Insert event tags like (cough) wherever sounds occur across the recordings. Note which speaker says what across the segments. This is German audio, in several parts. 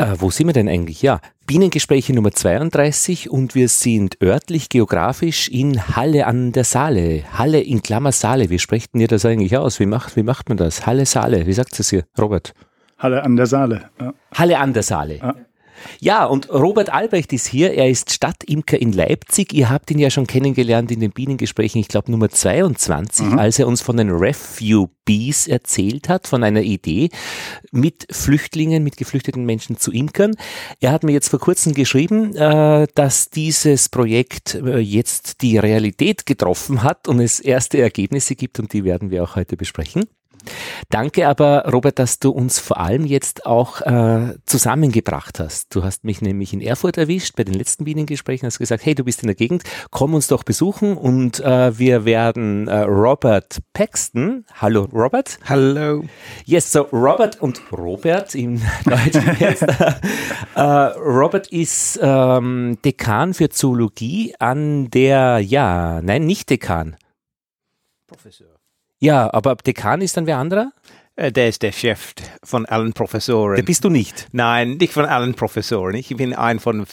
Speaker 1: Äh, wo sind wir denn eigentlich? Ja, Bienengespräche Nummer 32 und wir sind örtlich, geografisch in Halle an der Saale. Halle in Klammer Saale. Wie sprecht ihr das eigentlich aus? Wie macht, wie macht man das? Halle Saale. Wie sagt es hier, Robert?
Speaker 2: Halle an der Saale.
Speaker 1: Ja. Halle an der Saale. Ja. Ja, und Robert Albrecht ist hier. Er ist Stadtimker in Leipzig. Ihr habt ihn ja schon kennengelernt in den Bienengesprächen, ich glaube Nummer 22, mhm. als er uns von den Refugee Bees erzählt hat, von einer Idee mit Flüchtlingen, mit geflüchteten Menschen zu imkern. Er hat mir jetzt vor kurzem geschrieben, äh, dass dieses Projekt äh, jetzt die Realität getroffen hat und es erste Ergebnisse gibt und die werden wir auch heute besprechen. Danke aber, Robert, dass du uns vor allem jetzt auch äh, zusammengebracht hast. Du hast mich nämlich in Erfurt erwischt bei den letzten Bienengesprächen, hast gesagt, hey, du bist in der Gegend, komm uns doch besuchen und äh, wir werden äh, Robert Paxton, hallo Robert.
Speaker 3: Hallo.
Speaker 1: Yes, so Robert und Robert im (laughs) Deutschen jetzt. äh, Robert ist ähm, Dekan für Zoologie an der, ja, nein, nicht Dekan. Professor. Ja, aber Dekan ist dann wer anderer?
Speaker 3: Äh, der ist der Chef von allen Professoren. Der
Speaker 1: bist du nicht?
Speaker 3: Nein, nicht von allen Professoren. Ich bin ein von,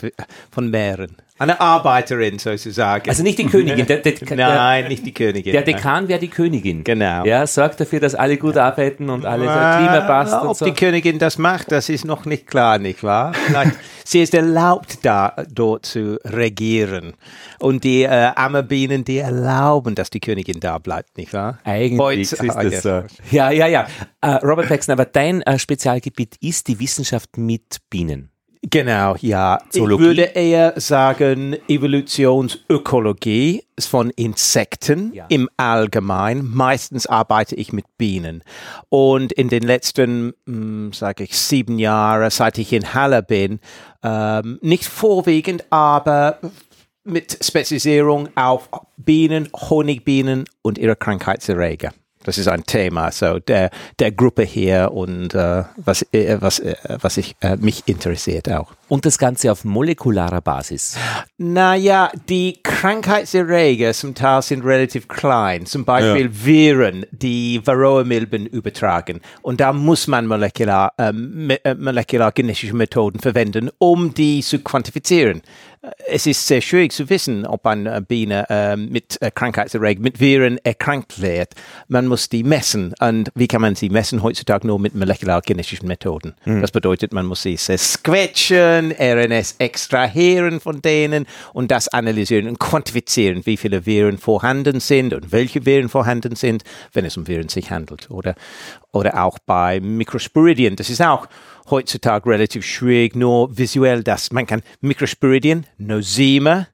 Speaker 3: von mehreren. Eine Arbeiterin sozusagen.
Speaker 1: Also nicht die Königin. Der,
Speaker 3: der, (laughs) Nein, der, nicht die Königin.
Speaker 1: Der Dekan wäre die Königin.
Speaker 3: Genau.
Speaker 1: Ja, sorgt dafür, dass alle gut arbeiten und alles äh, Klima passt.
Speaker 3: Ob
Speaker 1: so.
Speaker 3: die Königin das macht, das ist noch nicht klar, nicht wahr? (laughs) sie ist erlaubt, da dort zu regieren. Und die äh, Ammerbienen, die erlauben, dass die Königin da bleibt, nicht wahr?
Speaker 1: Eigentlich Heute, ist das so. Ja, ja, ja. Uh, Robert Paxton, aber dein uh, Spezialgebiet ist die Wissenschaft mit Bienen.
Speaker 3: Genau, ja. Zoologie. Ich würde eher sagen Evolutionsökologie von Insekten ja. im Allgemeinen. Meistens arbeite ich mit Bienen. Und in den letzten, hm, sage ich, sieben Jahren, seit ich in Halle bin, ähm, nicht vorwiegend, aber mit Spezialisierung auf Bienen, Honigbienen und ihre Krankheitserreger. Das ist ein Thema so der, der Gruppe hier und äh, was, äh, was, äh, was ich, äh, mich interessiert auch.
Speaker 1: Und das Ganze auf molekularer Basis?
Speaker 3: Naja, die Krankheitserreger zum Teil sind relativ klein. Zum Beispiel ja. Viren, die Varroa-Milben übertragen. Und da muss man molekular, äh, molekular genetische Methoden verwenden, um die zu quantifizieren es ist sehr schwierig zu wissen, ob eine Biene äh, mit äh, Krankheitserregern, mit Viren erkrankt wird. Man muss die messen. Und wie kann man sie messen? Heutzutage nur mit molekulargenetischen Methoden. Mhm. Das bedeutet, man muss sie squetschen, RNS extrahieren von denen und das analysieren und quantifizieren, wie viele Viren vorhanden sind und welche Viren vorhanden sind, wenn es um Viren sich handelt. Oder, oder auch bei Mikrosporidien. Das ist auch heutzutage relativ schwierig, nur visuell das. Man kann Mikrosporidien, Nosema,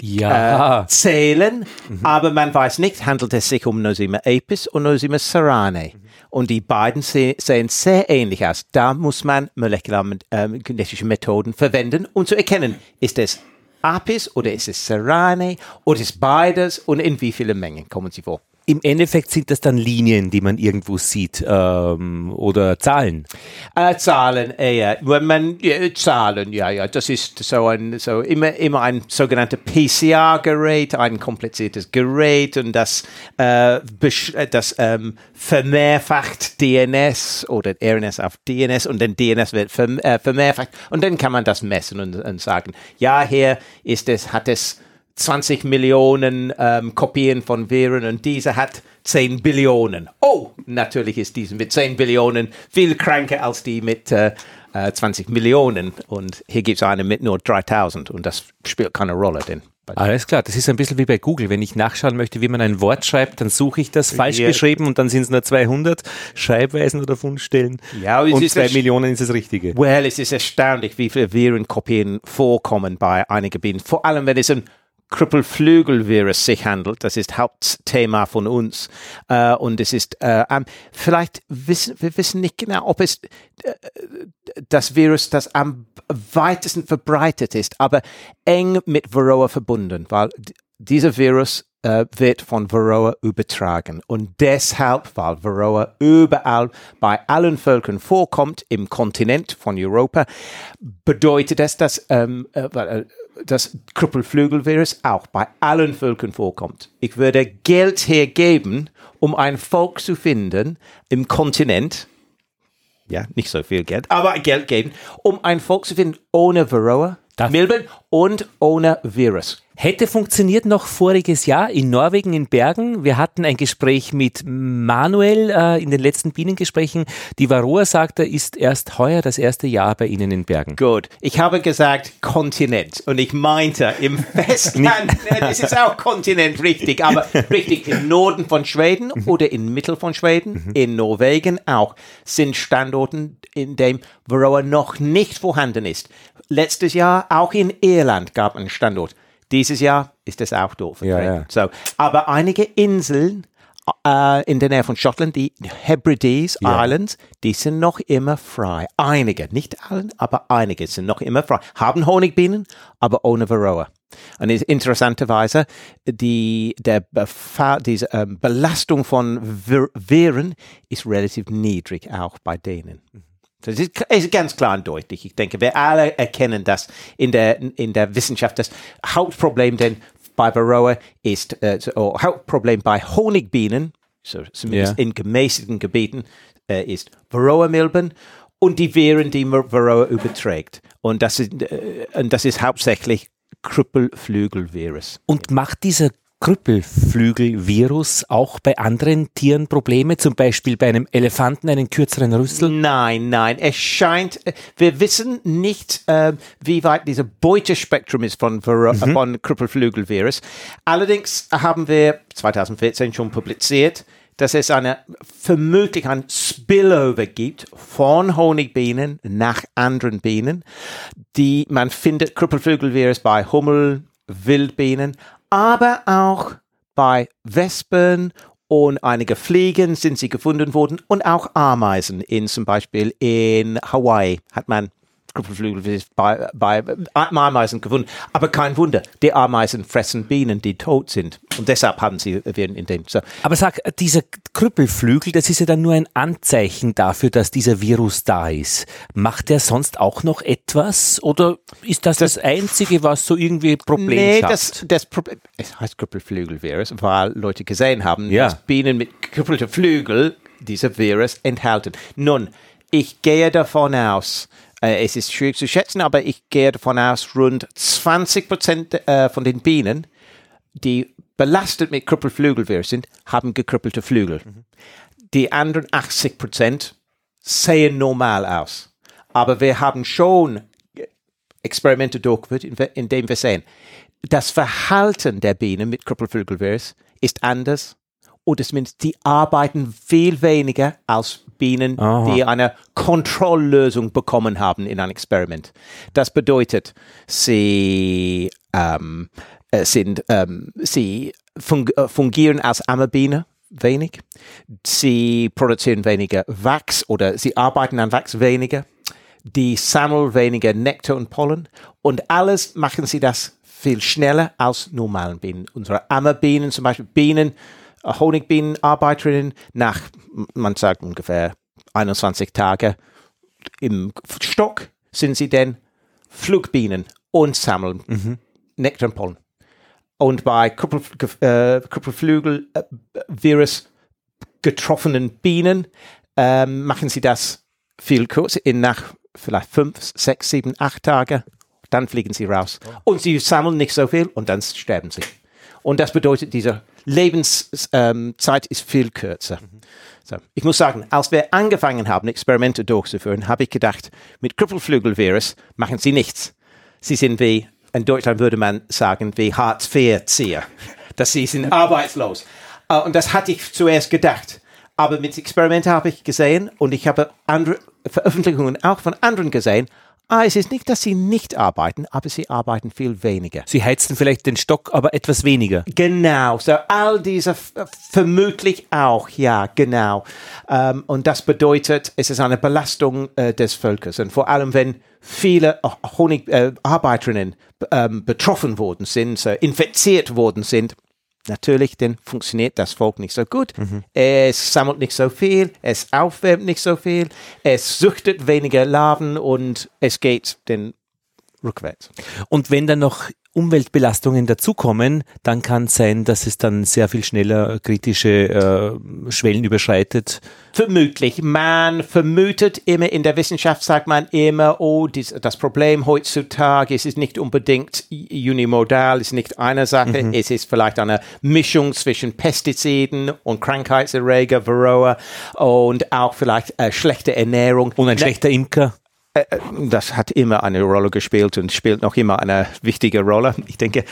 Speaker 3: ja. Äh, zählen, mhm. aber man weiß nicht, handelt es sich um Nosema apis oder Nosema serrane. Mhm. Und die beiden se sehen sehr ähnlich aus. Da muss man molekulargenetische äh, Methoden verwenden, um zu erkennen, ist es Apis oder ist es Serrane oder ist beides und in wie vielen Mengen kommen sie vor.
Speaker 1: Im Endeffekt sind das dann Linien, die man irgendwo sieht ähm, oder Zahlen.
Speaker 3: Äh, Zahlen, äh, ja, wenn man ja, Zahlen, ja, ja, das ist so ein so immer immer ein sogenanntes PCR-Gerät, ein kompliziertes Gerät und das äh, äh, das ähm, vermehrfacht DNS oder RNS auf DNS und dann DNS wird äh, vermehrfacht. Und dann kann man das messen und, und sagen, ja, hier ist es, hat es 20 Millionen ähm, Kopien von Viren und diese hat 10 Billionen. Oh, natürlich ist diese mit 10 Billionen viel kranker als die mit äh, 20 äh, Millionen. Und hier gibt es eine mit nur 3000 und das spielt keine Rolle. Denn
Speaker 1: alles klar, das ist ein bisschen wie bei Google. Wenn ich nachschauen möchte, wie man ein Wort schreibt, dann suche ich das falsch ja. geschrieben und dann sind es nur 200 Schreibweisen oder Fundstellen. Ja, und zwei Millionen ist das Richtige.
Speaker 3: Well, es ist erstaunlich, wie viele Virenkopien vorkommen bei einigen Bienen. Vor allem, wenn es ein Krüppelflügelvirus sich handelt. Das ist Hauptthema von uns. Äh, und es ist, äh, vielleicht wissen, wir wissen nicht genau, ob es äh, das Virus, das am weitesten verbreitet ist, aber eng mit Varroa verbunden, weil dieser Virus äh, wird von Varroa übertragen. Und deshalb, weil Varroa überall bei allen Völkern vorkommt, im Kontinent von Europa, bedeutet das, dass ähm, äh, äh das Krüppelflügelvirus auch bei allen Völkern vorkommt. Ich würde Geld hergeben, um ein Volk zu finden im Kontinent, ja, nicht so viel Geld, aber Geld geben, um ein Volk zu finden ohne Varroa, Milben und ohne Virus.
Speaker 1: Hätte funktioniert noch voriges Jahr in Norwegen in Bergen. Wir hatten ein Gespräch mit Manuel äh, in den letzten Bienengesprächen. Die Varroa sagt, er ist erst heuer das erste Jahr bei Ihnen in Bergen.
Speaker 3: Gut, ich habe gesagt Kontinent und ich meinte im (laughs) Festland, das ist auch Kontinent richtig, aber richtig im Norden von Schweden mhm. oder im Mittel von Schweden, mhm. in Norwegen auch, sind Standorten, in dem Varroa noch nicht vorhanden ist. Letztes Jahr auch in Irland gab einen Standort. Dieses Jahr ist es auch doof.
Speaker 1: Ja, ja.
Speaker 3: So, aber einige Inseln äh, in der Nähe von Schottland, die Hebrides ja. Islands, die sind noch immer frei. Einige, nicht alle, aber einige sind noch immer frei. Haben Honigbienen, aber ohne Varroa. Und interessanterweise, die, der diese ähm, Belastung von Viren ist relativ niedrig, auch bei denen. Das ist, ist, ganz klar und deutlich. Ich denke, wir alle erkennen das in der, in der Wissenschaft. Das Hauptproblem denn bei Varroa ist, äh, oh, Hauptproblem bei Honigbienen, so zumindest yeah. in gemäßigten Gebieten, äh, ist Varroa-Milben und die Viren, die Varroa überträgt. Und das ist, äh, und das ist hauptsächlich Krüppelflügelvirus.
Speaker 1: Und macht dieser Krüppelflügelvirus auch bei anderen Tieren Probleme, zum Beispiel bei einem Elefanten einen kürzeren Rüssel?
Speaker 3: Nein, nein. Es scheint, wir wissen nicht, äh, wie weit dieses Beutespektrum ist von, mhm. von Krüppelflügelvirus. Allerdings haben wir 2014 schon publiziert, dass es eine, vermutlich ein Spillover gibt von Honigbienen nach anderen Bienen. Die, man findet Krüppelflügelvirus bei Hummel, Wildbienen, aber auch bei Wespen und einige Fliegen sind sie gefunden worden und auch Ameisen in zum Beispiel in Hawaii hat man Krüppelflügel bei, bei Ameisen gefunden. Aber kein Wunder, die Ameisen fressen Bienen, die tot sind. Und deshalb haben sie werden in dem. So.
Speaker 1: Aber sag, dieser Krüppelflügel, das ist ja dann nur ein Anzeichen dafür, dass dieser Virus da ist. Macht der sonst auch noch etwas? Oder ist das das, das Einzige, was so irgendwie Problem nee, schafft?
Speaker 3: Das, das Problem, es heißt Krüppelflügelvirus, weil Leute gesehen haben, ja. dass Bienen mit krüppelten Flügel dieser Virus enthalten. Nun, ich gehe davon aus, äh, es ist schwierig zu schätzen, aber ich gehe davon aus, rund 20 Prozent äh, von den Bienen, die belastet mit Krüppelflügelvirus sind, haben gekrüppelte Flügel. Mhm. Die anderen 80 Prozent sehen normal aus. Aber wir haben schon Experimente durchgeführt, in, denen wir sehen, das Verhalten der Bienen mit Krüppelflügelvirus ist anders oder zumindest die arbeiten viel weniger als Bienen, Aha. die eine Kontrolllösung bekommen haben in einem Experiment. Das bedeutet, sie ähm, äh, sind, ähm, sie äh, fungieren als Ammerbiene wenig, sie produzieren weniger Wachs oder sie arbeiten an Wachs weniger, die sammeln weniger Nektar und Pollen und alles machen sie das viel schneller als normalen Bienen. Unsere Ammerbienen, zum Beispiel Bienen, Honigbienenarbeiterinnen nach, man sagt ungefähr 21 Tage im Stock sind sie dann Flugbienen und sammeln mhm. Nektar und Pollen. Und bei Kuppel, äh, Kuppelflügelvirus äh, getroffenen Bienen ähm, machen sie das viel kürzer, in nach vielleicht fünf, sechs, sieben, acht Tage. Dann fliegen sie raus. Oh. Und sie sammeln nicht so viel und dann sterben sie. Und das bedeutet, diese Lebenszeit ähm, ist viel kürzer. Mhm. So, ich muss sagen, als wir angefangen haben, Experimente durchzuführen, habe ich gedacht, mit Krüppelflügelvirus machen sie nichts. Sie sind wie, in Deutschland würde man sagen, wie Hartz-IV-Zieher. Dass sie sind (laughs) arbeitslos. Uh, und das hatte ich zuerst gedacht. Aber mit Experimenten habe ich gesehen und ich habe andere Veröffentlichungen auch von anderen gesehen, Ah, es ist nicht, dass sie nicht arbeiten, aber sie arbeiten viel weniger.
Speaker 1: Sie heizen vielleicht den Stock, aber etwas weniger.
Speaker 3: Genau, so all diese vermutlich auch, ja, genau. Ähm, und das bedeutet, es ist eine Belastung äh, des Volkes. Und vor allem, wenn viele Honigarbeiterinnen äh, ähm, betroffen worden sind, äh, infiziert worden sind, Natürlich, dann funktioniert das Volk nicht so gut. Mhm. Es sammelt nicht so viel, es aufwärmt nicht so viel, es suchtet weniger Larven und es geht dann rückwärts.
Speaker 1: Und wenn dann noch Umweltbelastungen dazukommen, dann kann es sein, dass es dann sehr viel schneller kritische äh, Schwellen überschreitet.
Speaker 3: Vermutlich. Man vermutet immer in der Wissenschaft, sagt man immer, oh, dies, das Problem heutzutage es ist nicht unbedingt unimodal, ist nicht eine Sache, mhm. es ist vielleicht eine Mischung zwischen Pestiziden und Krankheitserreger, Varroa und auch vielleicht äh, schlechte Ernährung.
Speaker 1: Und ein schlechter Imker.
Speaker 3: Äh, äh, das hat immer eine Rolle gespielt und spielt noch immer eine wichtige Rolle. Ich denke,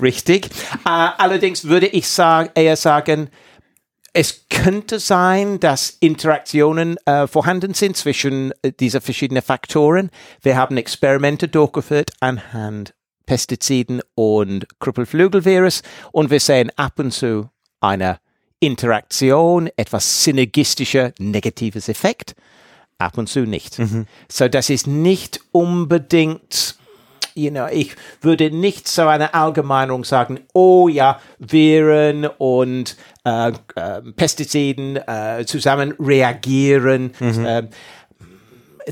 Speaker 3: richtig. Äh, allerdings würde ich sagen, eher sagen, es könnte sein, dass Interaktionen äh, vorhanden sind zwischen dieser verschiedenen Faktoren. Wir haben Experimente durchgeführt anhand Pestiziden und Krüppelflügelvirus und wir sehen ab und zu eine Interaktion, etwas synergistischer negatives Effekt ab und zu nicht. Mhm. So, das ist nicht unbedingt, you know, ich würde nicht so eine Allgemeinung sagen, oh ja, Viren und äh, äh, Pestiziden äh, zusammen reagieren. Mhm. Ähm,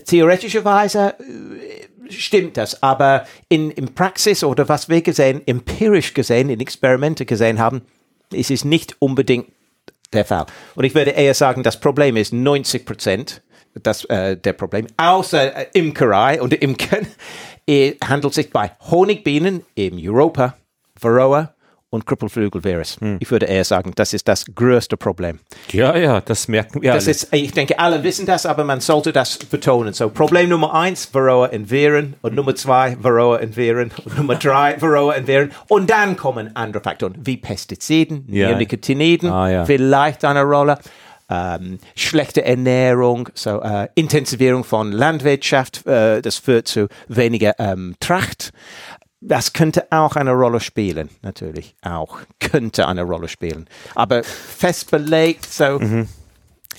Speaker 3: theoretischerweise äh, stimmt das, aber in, in Praxis oder was wir gesehen, empirisch gesehen, in Experimente gesehen haben, ist es nicht unbedingt der Fall. Und ich würde eher sagen, das Problem ist 90 Prozent das, äh, der Problem. Außer äh, Imkerei und Imken äh, (laughs) handelt sich bei Honigbienen im Europa, Varroa und Krüppelflügelvirus. Hm. Ich würde eher sagen, das ist das größte Problem.
Speaker 1: Ja, ja, das merken wir.
Speaker 3: Das ist, ich denke, alle wissen das, aber man sollte das betonen. So, Problem Nummer eins, Varroa in Viren und Nummer zwei, Varroa in Viren und Nummer drei, (laughs) Varroa in Viren. Und dann kommen andere Faktoren wie Pestiziden, ja. Neonicotinoiden, ah, ja. vielleicht eine Rolle ähm, schlechte Ernährung, so äh, Intensivierung von Landwirtschaft, äh, das führt zu weniger ähm, Tracht. Das könnte auch eine Rolle spielen, natürlich auch könnte eine Rolle spielen. Aber fest belegt, so mhm.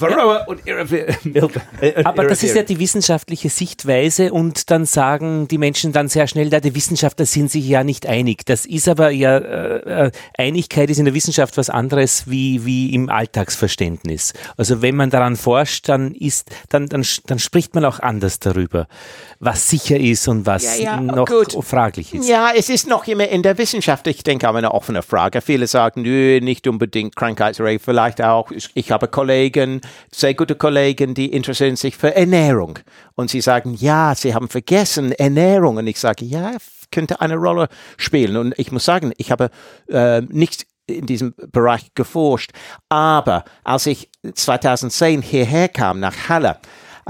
Speaker 1: Varroa und (laughs) Aber das ist ja die wissenschaftliche Sichtweise und dann sagen die Menschen dann sehr schnell, da die Wissenschaftler sind sich ja nicht einig. Das ist aber ja, äh, äh, Einigkeit ist in der Wissenschaft was anderes wie, wie im Alltagsverständnis. Also wenn man daran forscht, dann ist, dann, dann, dann spricht man auch anders darüber, was sicher ist und was ja, ja, noch gut. fraglich ist.
Speaker 3: Ja, es ist noch immer in der Wissenschaft, ich denke, aber eine offene Frage. Viele sagen, nö, nicht unbedingt Krankheitsrate, vielleicht auch. Ich, ich habe Kollegen, sehr gute Kollegen, die interessieren sich für Ernährung. Und sie sagen, ja, sie haben vergessen Ernährung. Und ich sage, ja, könnte eine Rolle spielen. Und ich muss sagen, ich habe äh, nicht in diesem Bereich geforscht. Aber als ich 2010 hierher kam nach Halle,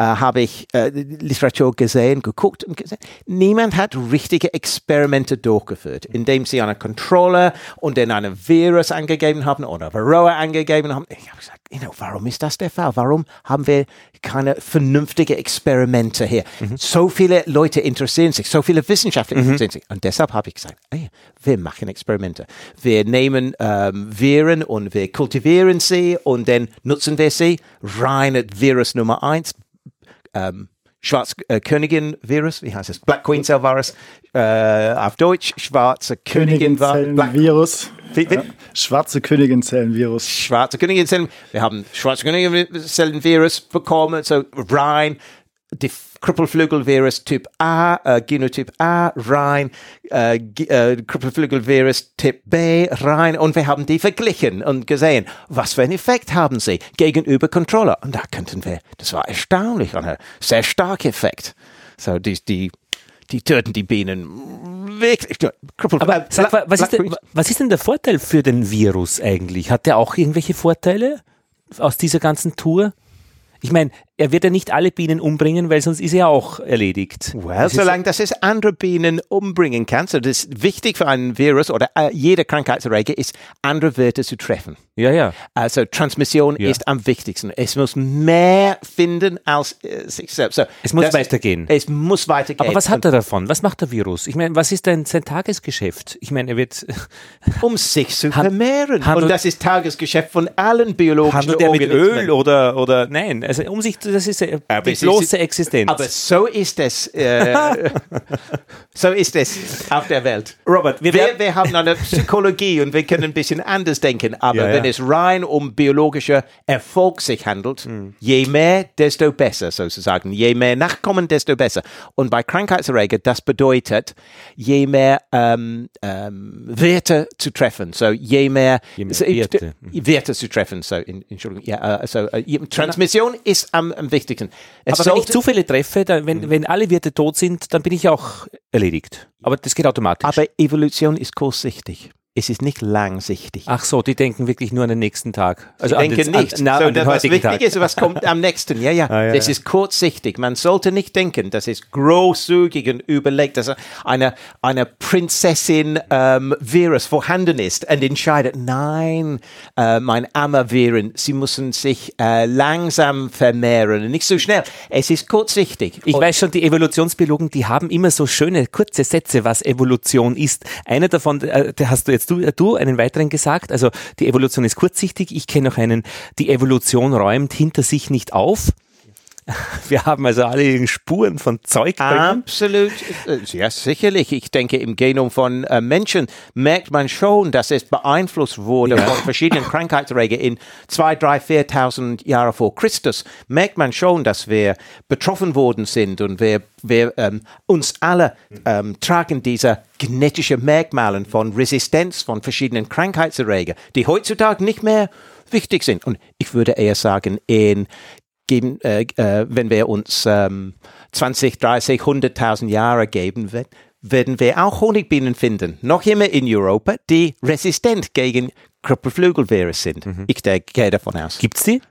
Speaker 3: habe ich äh, Literatur gesehen, geguckt und gesehen. Niemand hat richtige Experimente durchgeführt, indem sie eine Kontrolle und dann einen Virus angegeben haben oder Varroa angegeben haben. Ich habe gesagt, you know, warum ist das der Fall? Warum haben wir keine vernünftigen Experimente hier? Mhm. So viele Leute interessieren sich, so viele Wissenschaftler mhm. interessieren sich. Und deshalb habe ich gesagt, hey, wir machen Experimente. Wir nehmen ähm, Viren und wir kultivieren sie und dann nutzen wir sie. Rein Virus Nummer eins, ähm, Schwarzkönigin-Virus, äh, wie heißt es? Black Queen Cell Virus äh, auf Deutsch, schwarze
Speaker 2: Königin-Virus. Ja. Schwarze Königin-Zellen-Virus.
Speaker 3: Schwarze Königin-Zellen. Wir haben schwarze Königin-Zellen-Virus bekommen, so rein die Krüppelflügelvirus Typ A, äh, Genotyp A rein, äh, äh, Krüppelflügelvirus Typ B rein und wir haben die verglichen und gesehen, was für einen Effekt haben sie gegenüber Controller. Und da könnten wir, das war erstaunlich, ein sehr starker Effekt. So, die, die, die töten die Bienen wirklich.
Speaker 1: Aber sag, was, ist denn, was ist denn der Vorteil für den Virus eigentlich? Hat der auch irgendwelche Vorteile aus dieser ganzen Tour? Ich meine, er wird ja nicht alle Bienen umbringen, weil sonst ist er auch erledigt.
Speaker 3: Well, solange das es andere Bienen umbringen kann, so das ist wichtig für einen Virus oder äh, jeder Krankheitserreger ist, andere Wirte zu treffen.
Speaker 1: Ja, ja.
Speaker 3: Also Transmission ja. ist am wichtigsten. Es muss mehr finden als äh, sich selbst. So,
Speaker 1: es muss weitergehen.
Speaker 3: Es muss weitergehen.
Speaker 1: Aber was hat er davon? Was macht der Virus? Ich meine, was ist denn sein Tagesgeschäft? Ich meine, er wird (laughs)
Speaker 3: um sich zu vermehren. Und das ist Tagesgeschäft von allen biologischen
Speaker 1: Handelt er mit Öl oder oder nein? Also um sich das ist die bloße Existenz.
Speaker 3: Aber so ist es. Äh, (laughs) so ist es auf der Welt. Robert, wir, wir, wir, haben eine Psychologie und wir können ein bisschen anders denken. Aber ja, ja. wenn es rein um biologischer Erfolg sich handelt, mhm. je mehr, desto besser sozusagen. Je mehr Nachkommen, desto besser. Und bei Krankheitserreger, das bedeutet, je mehr ähm, ähm, Werte zu treffen. So je mehr, je mehr Werte. Werte zu treffen. So, in, Entschuldigung, ja, so, uh, Transmission ist am, am wichtigsten.
Speaker 1: Es Aber wenn ich Zufälle treffe, dann, wenn, mhm. wenn alle Werte tot sind, dann bin ich auch erledigt. Aber das geht automatisch.
Speaker 3: Aber Evolution ist kurzsichtig es ist nicht langsichtig.
Speaker 1: Ach so, die denken wirklich nur an den nächsten Tag.
Speaker 3: Also Sie denken den, nicht. An, na, so, an was wichtig Tag. ist, was kommt am nächsten. Ja, ja. Ah, ja das ja. ist kurzsichtig. Man sollte nicht denken, dass es großzügig und überlegt, dass eine, eine Prinzessin ähm, Virus vorhanden ist und entscheidet, nein, äh, mein armer Viren, sie müssen sich äh, langsam vermehren und nicht so schnell. Es ist kurzsichtig.
Speaker 1: Ich und weiß schon, die Evolutionsbiologen, die haben immer so schöne kurze Sätze, was Evolution ist. Einer davon, äh, der hast du jetzt du, du einen weiteren gesagt. Also die Evolution ist kurzsichtig. Ich kenne noch einen, die Evolution räumt hinter sich nicht auf. (laughs) Wir haben also alle Spuren von Zeug.
Speaker 3: Absolut. Ja, sicherlich. Ich denke, im Genom von äh, Menschen merkt man schon, dass es beeinflusst wurde ja. von verschiedenen (laughs) Krankheitserregern in zwei, drei, viertausend Jahre vor Christus. Merkt man schon, dass wir betroffen worden sind und wir, wir ähm, uns alle ähm, tragen diese genetische Merkmale von Resistenz von verschiedenen Krankheitserregern, die heutzutage nicht mehr wichtig sind. Und ich würde eher sagen, in geben, äh, äh, wenn wir uns ähm, 20, 30, 100.000 Jahre geben, werden wir auch Honigbienen finden, noch immer in Europa, die resistent gegen Krüppelflügelvirus sind. Mhm. Ich gehe davon aus.
Speaker 1: Gibt es die?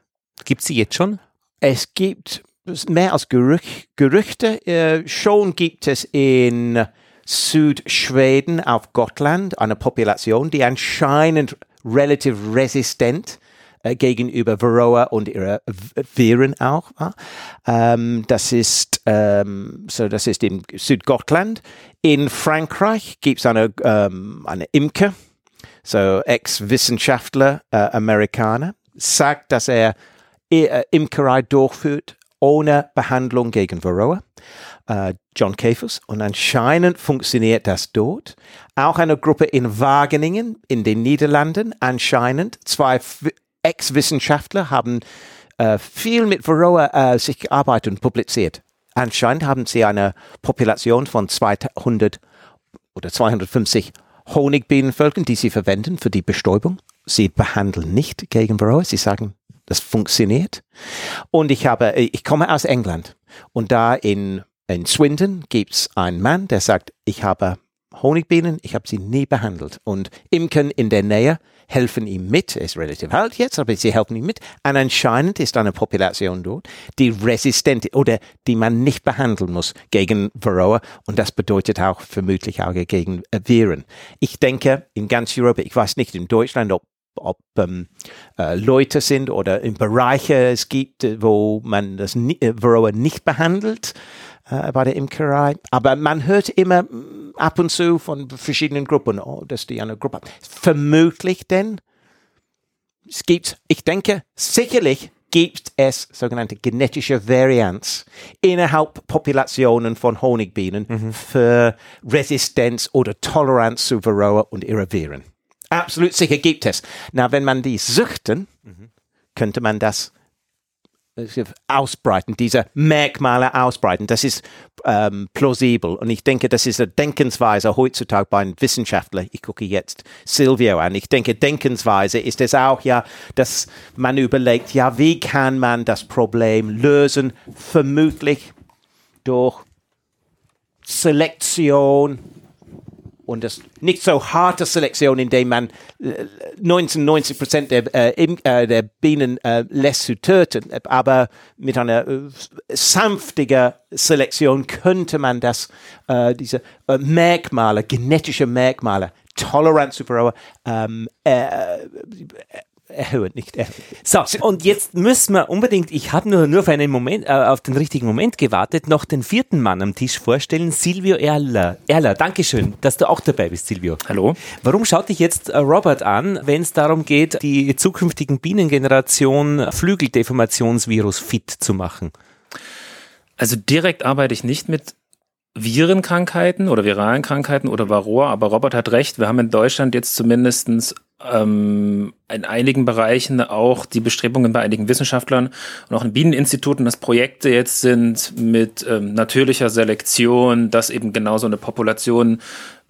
Speaker 1: Gibt es die jetzt schon?
Speaker 3: Es gibt mehr als Gerüch Gerüchte. Äh, schon gibt es in Südschweden auf Gotland eine Population, die anscheinend relativ resistent äh, gegenüber Varroa und ihre Viren auch. Ähm, das ist ähm, so, das ist in Südgotland. In Frankreich gibt es eine, ähm, eine Imker, so Ex-Wissenschaftler, äh, Amerikaner, sagt, dass er äh, Imkerei durchführt ohne Behandlung gegen Varroa. Uh, John Käfers und anscheinend funktioniert das dort. Auch eine Gruppe in Wageningen in den Niederlanden anscheinend zwei Ex-Wissenschaftler haben äh, viel mit Varroa äh, sich gearbeitet und publiziert. Anscheinend haben sie eine Population von 200 oder 250 Honigbienenvölkern, die sie verwenden für die Bestäubung. Sie behandeln nicht gegen Varroa. Sie sagen, das funktioniert. Und ich habe, ich komme aus England und da in, in Swindon gibt es einen Mann, der sagt, ich habe Honigbienen, ich habe sie nie behandelt. Und Imkern in der Nähe helfen ihm mit. Ist relativ alt jetzt, aber sie helfen ihm mit. Und anscheinend ist eine Population dort, die resistent oder die man nicht behandeln muss gegen Varroa. Und das bedeutet auch vermutlich auch gegen Viren. Ich denke, in ganz Europa, ich weiß nicht in Deutschland, ob ob ähm, äh, Leute sind oder in Bereiche es gibt, wo man das äh, Varroa nicht behandelt äh, bei der Imkerei. Aber man hört immer mm, ab und zu von verschiedenen Gruppen, oh, dass die eine Gruppe Vermutlich denn, es gibt, ich denke, sicherlich gibt es sogenannte genetische Varianz innerhalb Populationen von Honigbienen mhm. für Resistenz oder Toleranz zu Varroa und ihre Viren. Absolut sicher gibt es. Na, wenn man die züchten, mhm. könnte man das ausbreiten, diese Merkmale ausbreiten. Das ist ähm, plausibel. Und ich denke, das ist eine Denkensweise heutzutage bei einem Wissenschaftler. Ich gucke jetzt Silvio an. Ich denke, Denkensweise ist es auch, ja, dass man überlegt, ja, wie kann man das Problem lösen? Vermutlich durch Selektion, und das nicht so harte Selektion, indem man 99 äh, Prozent der, äh, äh, der Bienen äh, lässt zu töten, aber mit einer äh, sanftigen Selektion könnte man das, äh, diese äh, Merkmale, genetische Merkmale, Toleranz zu ähm, äh,
Speaker 1: erhöhen, nicht erhöhen. So, und jetzt müssen wir unbedingt, ich habe nur, nur für einen Moment, äh, auf den richtigen Moment gewartet, noch den vierten Mann am Tisch vorstellen, Silvio Erler. Erler, Dankeschön, dass du auch dabei bist, Silvio.
Speaker 4: Hallo.
Speaker 1: Warum schaut dich jetzt äh, Robert an, wenn es darum geht, die zukünftigen Bienengeneration Flügeldeformationsvirus fit zu machen?
Speaker 4: Also direkt arbeite ich nicht mit Virenkrankheiten oder viralen Krankheiten oder Varroa, aber Robert hat recht, wir haben in Deutschland jetzt zumindestens ähm, in einigen Bereichen auch die Bestrebungen bei einigen Wissenschaftlern und auch in Bieneninstituten, dass Projekte jetzt sind mit ähm, natürlicher Selektion, dass eben genau so eine Population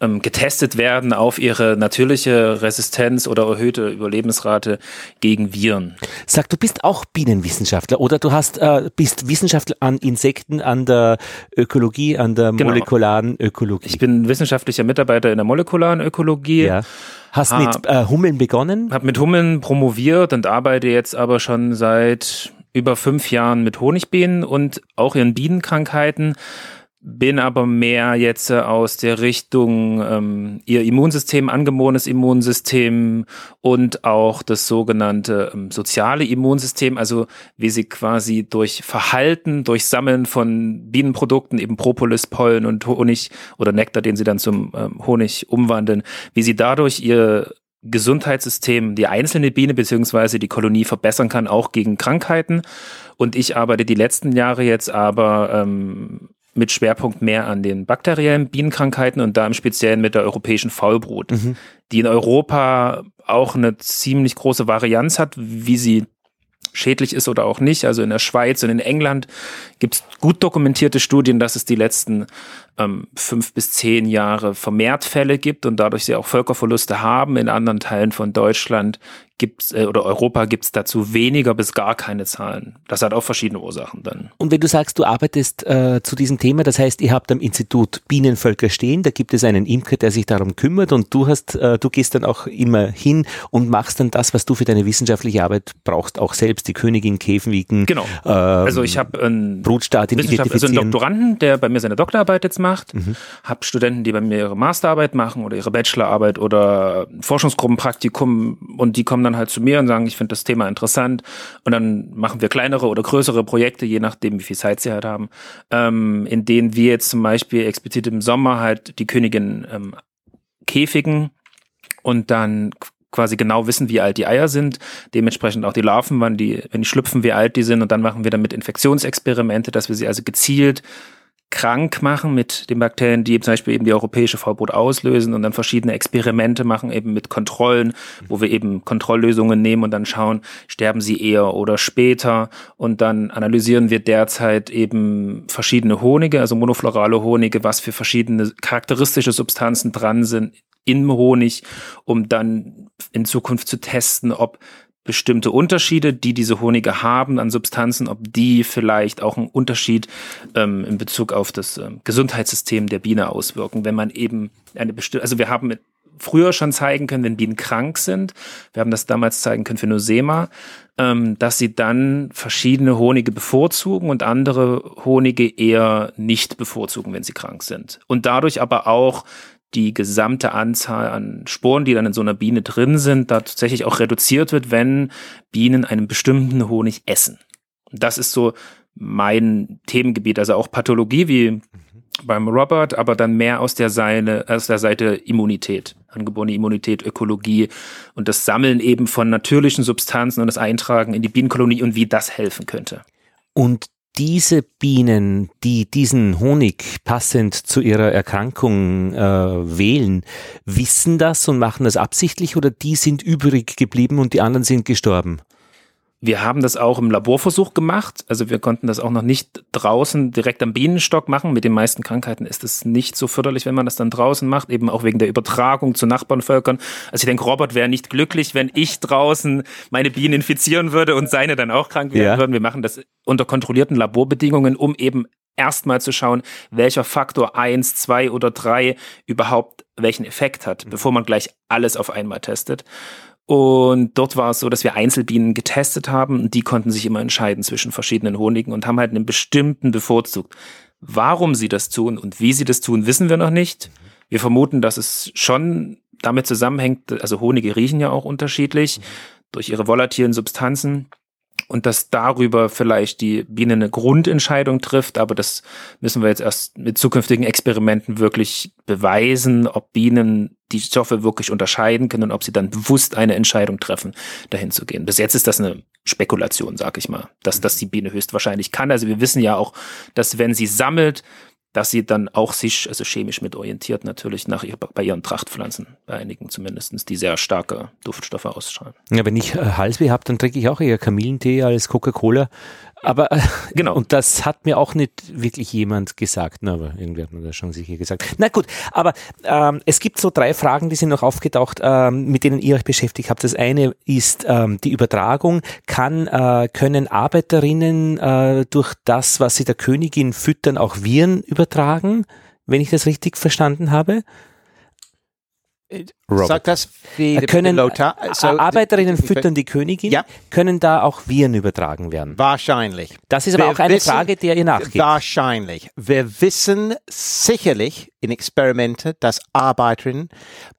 Speaker 4: ähm, getestet werden auf ihre natürliche Resistenz oder erhöhte Überlebensrate gegen Viren.
Speaker 1: Sag, du bist auch Bienenwissenschaftler oder du hast äh, bist Wissenschaftler an Insekten, an der Ökologie, an der genau. molekularen Ökologie.
Speaker 4: Ich bin wissenschaftlicher Mitarbeiter in der molekularen Ökologie.
Speaker 1: Ja. Hast ah, mit äh, Hummeln begonnen?
Speaker 4: Hab mit Hummeln promoviert und arbeite jetzt aber schon seit über fünf Jahren mit Honigbienen und auch in Bienenkrankheiten bin aber mehr jetzt äh, aus der Richtung ähm, ihr Immunsystem, angeborenes Immunsystem und auch das sogenannte ähm, soziale Immunsystem, also wie sie quasi durch Verhalten, durch Sammeln von Bienenprodukten, eben Propolis, Pollen und Honig oder Nektar, den sie dann zum ähm, Honig umwandeln, wie sie dadurch ihr Gesundheitssystem, die einzelne Biene beziehungsweise die Kolonie verbessern kann, auch gegen Krankheiten. Und ich arbeite die letzten Jahre jetzt aber ähm, mit Schwerpunkt mehr an den bakteriellen Bienenkrankheiten und da im Speziellen mit der europäischen Faulbrut, mhm. die in Europa auch eine ziemlich große Varianz hat, wie sie schädlich ist oder auch nicht. Also in der Schweiz und in England gibt es gut dokumentierte Studien, dass es die letzten ähm, fünf bis zehn Jahre vermehrt Fälle gibt und dadurch sie auch Völkerverluste haben. In anderen Teilen von Deutschland gibt's äh, oder Europa gibt's dazu weniger bis gar keine Zahlen. Das hat auch verschiedene Ursachen dann.
Speaker 1: Und wenn du sagst, du arbeitest äh, zu diesem Thema, das heißt, ihr habt am Institut Bienenvölker stehen, da gibt es einen Imker, der sich darum kümmert und du hast, äh, du gehst dann auch immer hin und machst dann das, was du für deine wissenschaftliche Arbeit brauchst, auch selbst die Königin Käfen wiegen.
Speaker 4: Genau. Ähm, also ich habe einen Brutstaat identifizieren. Also einen Doktoranden, der bei mir seine Doktorarbeit jetzt macht, mhm. habe Studenten, die bei mir ihre Masterarbeit machen oder ihre Bachelorarbeit oder Forschungsgruppenpraktikum und die kommen dann halt zu mir und sagen, ich finde das Thema interessant und dann machen wir kleinere oder größere Projekte, je nachdem, wie viel Zeit sie halt haben, ähm, in denen wir jetzt zum Beispiel explizit im Sommer halt die Königin ähm, käfigen und dann quasi genau wissen, wie alt die Eier sind, dementsprechend auch die Larven, wann die, wenn die schlüpfen, wie alt die sind und dann machen wir damit Infektionsexperimente, dass wir sie also gezielt krank machen mit den Bakterien, die zum Beispiel eben die europäische Vollbrut auslösen und dann verschiedene Experimente machen eben mit Kontrollen, wo wir eben Kontrolllösungen nehmen und dann schauen, sterben sie eher oder später. Und dann analysieren wir derzeit eben verschiedene Honige, also monoflorale Honige, was für verschiedene charakteristische Substanzen dran sind im Honig, um dann in Zukunft zu testen, ob bestimmte Unterschiede, die diese Honige haben an Substanzen, ob die vielleicht auch einen Unterschied ähm, in Bezug auf das ähm, Gesundheitssystem der Biene auswirken, wenn man eben eine bestimmte, also wir haben früher schon zeigen können, wenn Bienen krank sind, wir haben das damals zeigen können für Nosema, ähm, dass sie dann verschiedene Honige bevorzugen und andere Honige eher nicht bevorzugen, wenn sie krank sind. Und dadurch aber auch die gesamte Anzahl an Sporen, die dann in so einer Biene drin sind, da tatsächlich auch reduziert wird, wenn Bienen einen bestimmten Honig essen. Und das ist so mein Themengebiet, also auch Pathologie wie beim Robert, aber dann mehr aus der, Seite, aus der Seite Immunität, angeborene Immunität, Ökologie und das Sammeln eben von natürlichen Substanzen und das Eintragen in die Bienenkolonie und wie das helfen könnte.
Speaker 1: Und diese Bienen, die diesen Honig passend zu ihrer Erkrankung äh, wählen, wissen das und machen das absichtlich oder die sind übrig geblieben und die anderen sind gestorben?
Speaker 4: Wir haben das auch im Laborversuch gemacht. Also wir konnten das auch noch nicht draußen direkt am Bienenstock machen. Mit den meisten Krankheiten ist es nicht so förderlich, wenn man das dann draußen macht, eben auch wegen der Übertragung zu Nachbarnvölkern. Also ich denke, Robert wäre nicht glücklich, wenn ich draußen meine Bienen infizieren würde und seine dann auch krank werden ja. würden. Wir machen das unter kontrollierten Laborbedingungen, um eben erstmal zu schauen, welcher Faktor eins, zwei oder drei überhaupt welchen Effekt hat, bevor man gleich alles auf einmal testet. Und dort war es so, dass wir Einzelbienen getestet haben und die konnten sich immer entscheiden zwischen verschiedenen Honigen und haben halt einen bestimmten bevorzugt. Warum sie das tun und wie sie das tun, wissen wir noch nicht. Wir vermuten, dass es schon damit zusammenhängt, also Honige riechen ja auch unterschiedlich, durch ihre volatilen Substanzen und dass darüber vielleicht die Biene eine Grundentscheidung trifft, aber das müssen wir jetzt erst mit zukünftigen Experimenten wirklich beweisen, ob Bienen die Stoffe wirklich unterscheiden können und ob sie dann bewusst eine Entscheidung treffen, dahin zu gehen. Bis jetzt ist das eine Spekulation, sag ich mal, dass das die Biene höchstwahrscheinlich kann. Also wir wissen ja auch, dass wenn sie sammelt, dass sie dann auch sich, also chemisch mit orientiert, natürlich nach ihr, bei ihren Trachtpflanzen, bei einigen zumindest, die sehr starke Duftstoffe ausstrahlen.
Speaker 1: Ja, wenn ich äh, Halsweh habe, dann trinke ich auch eher Kamillentee als Coca-Cola. Aber äh, genau. Und das hat mir auch nicht wirklich jemand gesagt. Na, aber irgendwie hat man das schon sicher gesagt. Na gut, aber ähm, es gibt so drei Fragen, die sind noch aufgetaucht, ähm, mit denen ihr euch beschäftigt habt. Das eine ist ähm, die Übertragung. Kann, äh, können Arbeiterinnen äh, durch das, was sie der Königin füttern, auch Viren übertragen? Wenn ich das richtig verstanden habe?
Speaker 3: Robert. Sagt das
Speaker 1: wie können so, Arbeiterinnen füttern die Königin? Ja. Können da auch Viren übertragen werden?
Speaker 3: Wahrscheinlich.
Speaker 1: Das ist aber Wir auch eine wissen, Frage, der ihr nachgeht.
Speaker 3: Wahrscheinlich. Wir wissen sicherlich in Experimente, dass Arbeiterinnen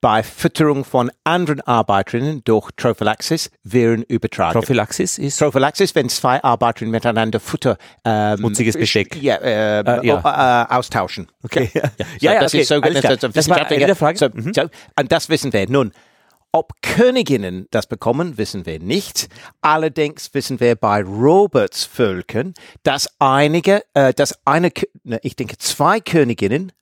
Speaker 3: bei Fütterung von anderen Arbeiterinnen durch Trophallaxis Viren übertragen.
Speaker 1: Trophallaxis ist?
Speaker 3: Trophallaxis, wenn zwei Arbeiterinnen miteinander Futter
Speaker 1: ähm, Schmutziges Besteck
Speaker 3: ja, äh, äh, ja. Äh, austauschen.
Speaker 1: Okay.
Speaker 3: Ja, ja, ja, das okay. ist so,
Speaker 1: das, das, das war eine Frage. So,
Speaker 3: mhm. so, und das wissen wir. Nun, ob Königinnen das bekommen, wissen wir nicht. Allerdings wissen wir bei Roberts Völkern, dass einige, äh, dass eine, ne, ich denke zwei Königinnen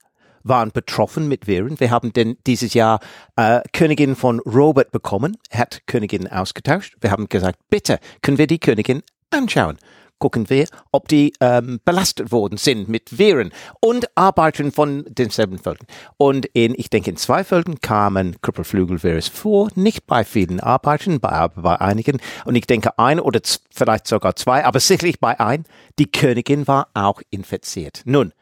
Speaker 3: waren betroffen mit Viren. Wir haben denn dieses Jahr äh, Königin von Robert bekommen, hat Königinnen ausgetauscht. Wir haben gesagt, bitte können wir die Königin anschauen gucken wir, ob die ähm, belastet worden sind mit Viren und arbeiten von denselben Völkern. Und in, ich denke, in zwei Völkern kamen Krüppelflügelvirus vor, nicht bei vielen Arbeitern, bei, bei einigen. Und ich denke, ein oder vielleicht sogar zwei, aber sicherlich bei ein, die Königin war auch infiziert. Nun,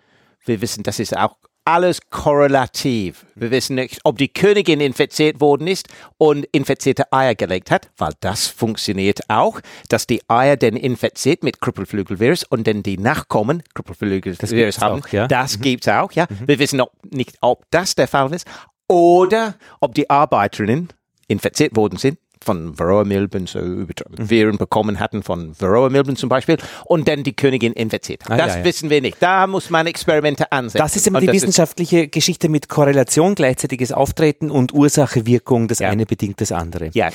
Speaker 3: wir wissen, das ist auch alles korrelativ. Wir wissen nicht, ob die Königin infiziert worden ist und infizierte Eier gelegt hat, weil das funktioniert auch, dass die Eier dann infiziert mit Krüppelflügelvirus und dann die Nachkommen Krüppelflügelvirus haben. Auch, ja? Das mhm. gibt's auch, ja. Mhm. Wir wissen auch nicht, ob das der Fall ist oder ob die Arbeiterinnen infiziert worden sind von Varroa-Milben so Viren bekommen hatten von Varroa-Milben zum Beispiel und dann die Königin infiziert. Ah, das ja, ja. wissen wir nicht. Da muss man Experimente ansetzen.
Speaker 1: Das ist immer die wissenschaftliche Geschichte mit Korrelation, gleichzeitiges Auftreten und Ursache-Wirkung. Das ja. eine bedingt das andere.
Speaker 3: Ja.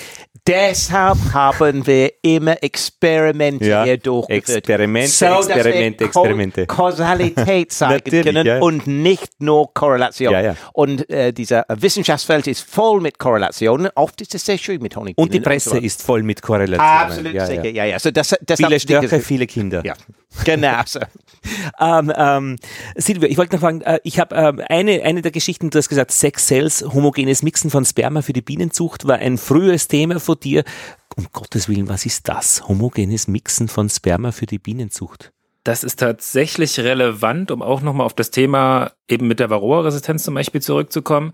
Speaker 3: Deshalb haben wir immer Experimente ja. hier durchgeführt.
Speaker 1: Experimente, so, Experimente, Experimente.
Speaker 3: Kausalität (laughs) zeigen können und nicht nur Korrelation. Und äh, dieser Wissenschaftsfeld ist voll mit Korrelationen. Oft ist es sehr schön mit Honig.
Speaker 1: Und die Presse ist voll mit Korrelationen.
Speaker 3: Absolut ja, sicher, ja, ja. Also das,
Speaker 1: das viele Störche, viele Kinder.
Speaker 3: Ja, genau so. (laughs)
Speaker 1: ähm, ähm, Silvia, ich wollte noch fragen, äh, ich habe äh, eine, eine der Geschichten, du hast gesagt, Sex Cells, homogenes Mixen von Sperma für die Bienenzucht war ein frühes Thema von dir. Um Gottes Willen, was ist das? Homogenes Mixen von Sperma für die Bienenzucht?
Speaker 4: Das ist tatsächlich relevant, um auch nochmal auf das Thema eben mit der Varroa-Resistenz zum Beispiel zurückzukommen.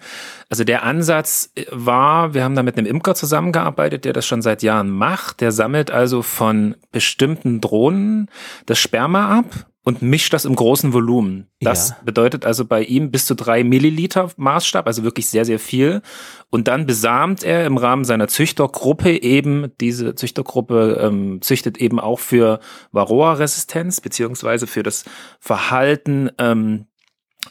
Speaker 4: Also der Ansatz war, wir haben da mit einem Imker zusammengearbeitet, der das schon seit Jahren macht. Der sammelt also von bestimmten Drohnen das Sperma ab und mischt das im großen Volumen. Das ja. bedeutet also bei ihm bis zu drei Milliliter Maßstab, also wirklich sehr, sehr viel. Und dann besamt er im Rahmen seiner Züchtergruppe eben, diese Züchtergruppe ähm, züchtet eben auch für Varroa-Resistenz, beziehungsweise für das Verhalten ähm,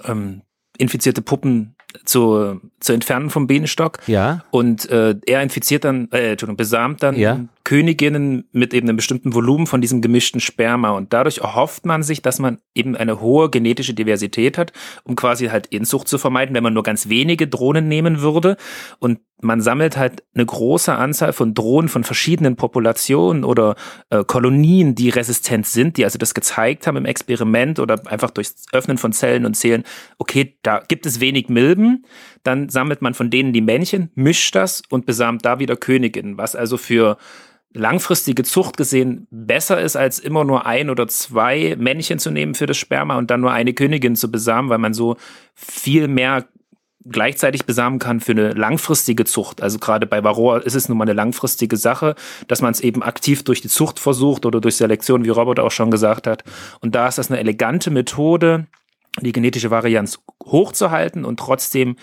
Speaker 4: ähm, infizierte Puppen zu, zu entfernen vom Bienenstock.
Speaker 1: Ja.
Speaker 4: Und äh, er infiziert dann, äh, Entschuldigung, besamt dann ja. Königinnen mit eben einem bestimmten Volumen von diesem gemischten Sperma. Und dadurch erhofft man sich, dass man eben eine hohe genetische Diversität hat, um quasi halt Inzucht zu vermeiden, wenn man nur ganz wenige Drohnen nehmen würde. Und man sammelt halt eine große Anzahl von Drohnen von verschiedenen Populationen oder äh, Kolonien, die resistent sind, die also das gezeigt haben im Experiment oder einfach durchs Öffnen von Zellen und Zählen, okay, da gibt es wenig Milben, dann sammelt man von denen die Männchen, mischt das und besamt da wieder Königinnen, was also für langfristige Zucht gesehen besser ist, als immer nur ein oder zwei Männchen zu nehmen für das Sperma und dann nur eine Königin zu besamen, weil man so viel mehr gleichzeitig besamen kann für eine langfristige Zucht. Also gerade bei Varroa ist es nun mal eine langfristige Sache, dass man es eben aktiv durch die Zucht versucht oder durch Selektion, wie Robert auch schon gesagt hat. Und da ist das eine elegante Methode, die genetische Varianz hochzuhalten und trotzdem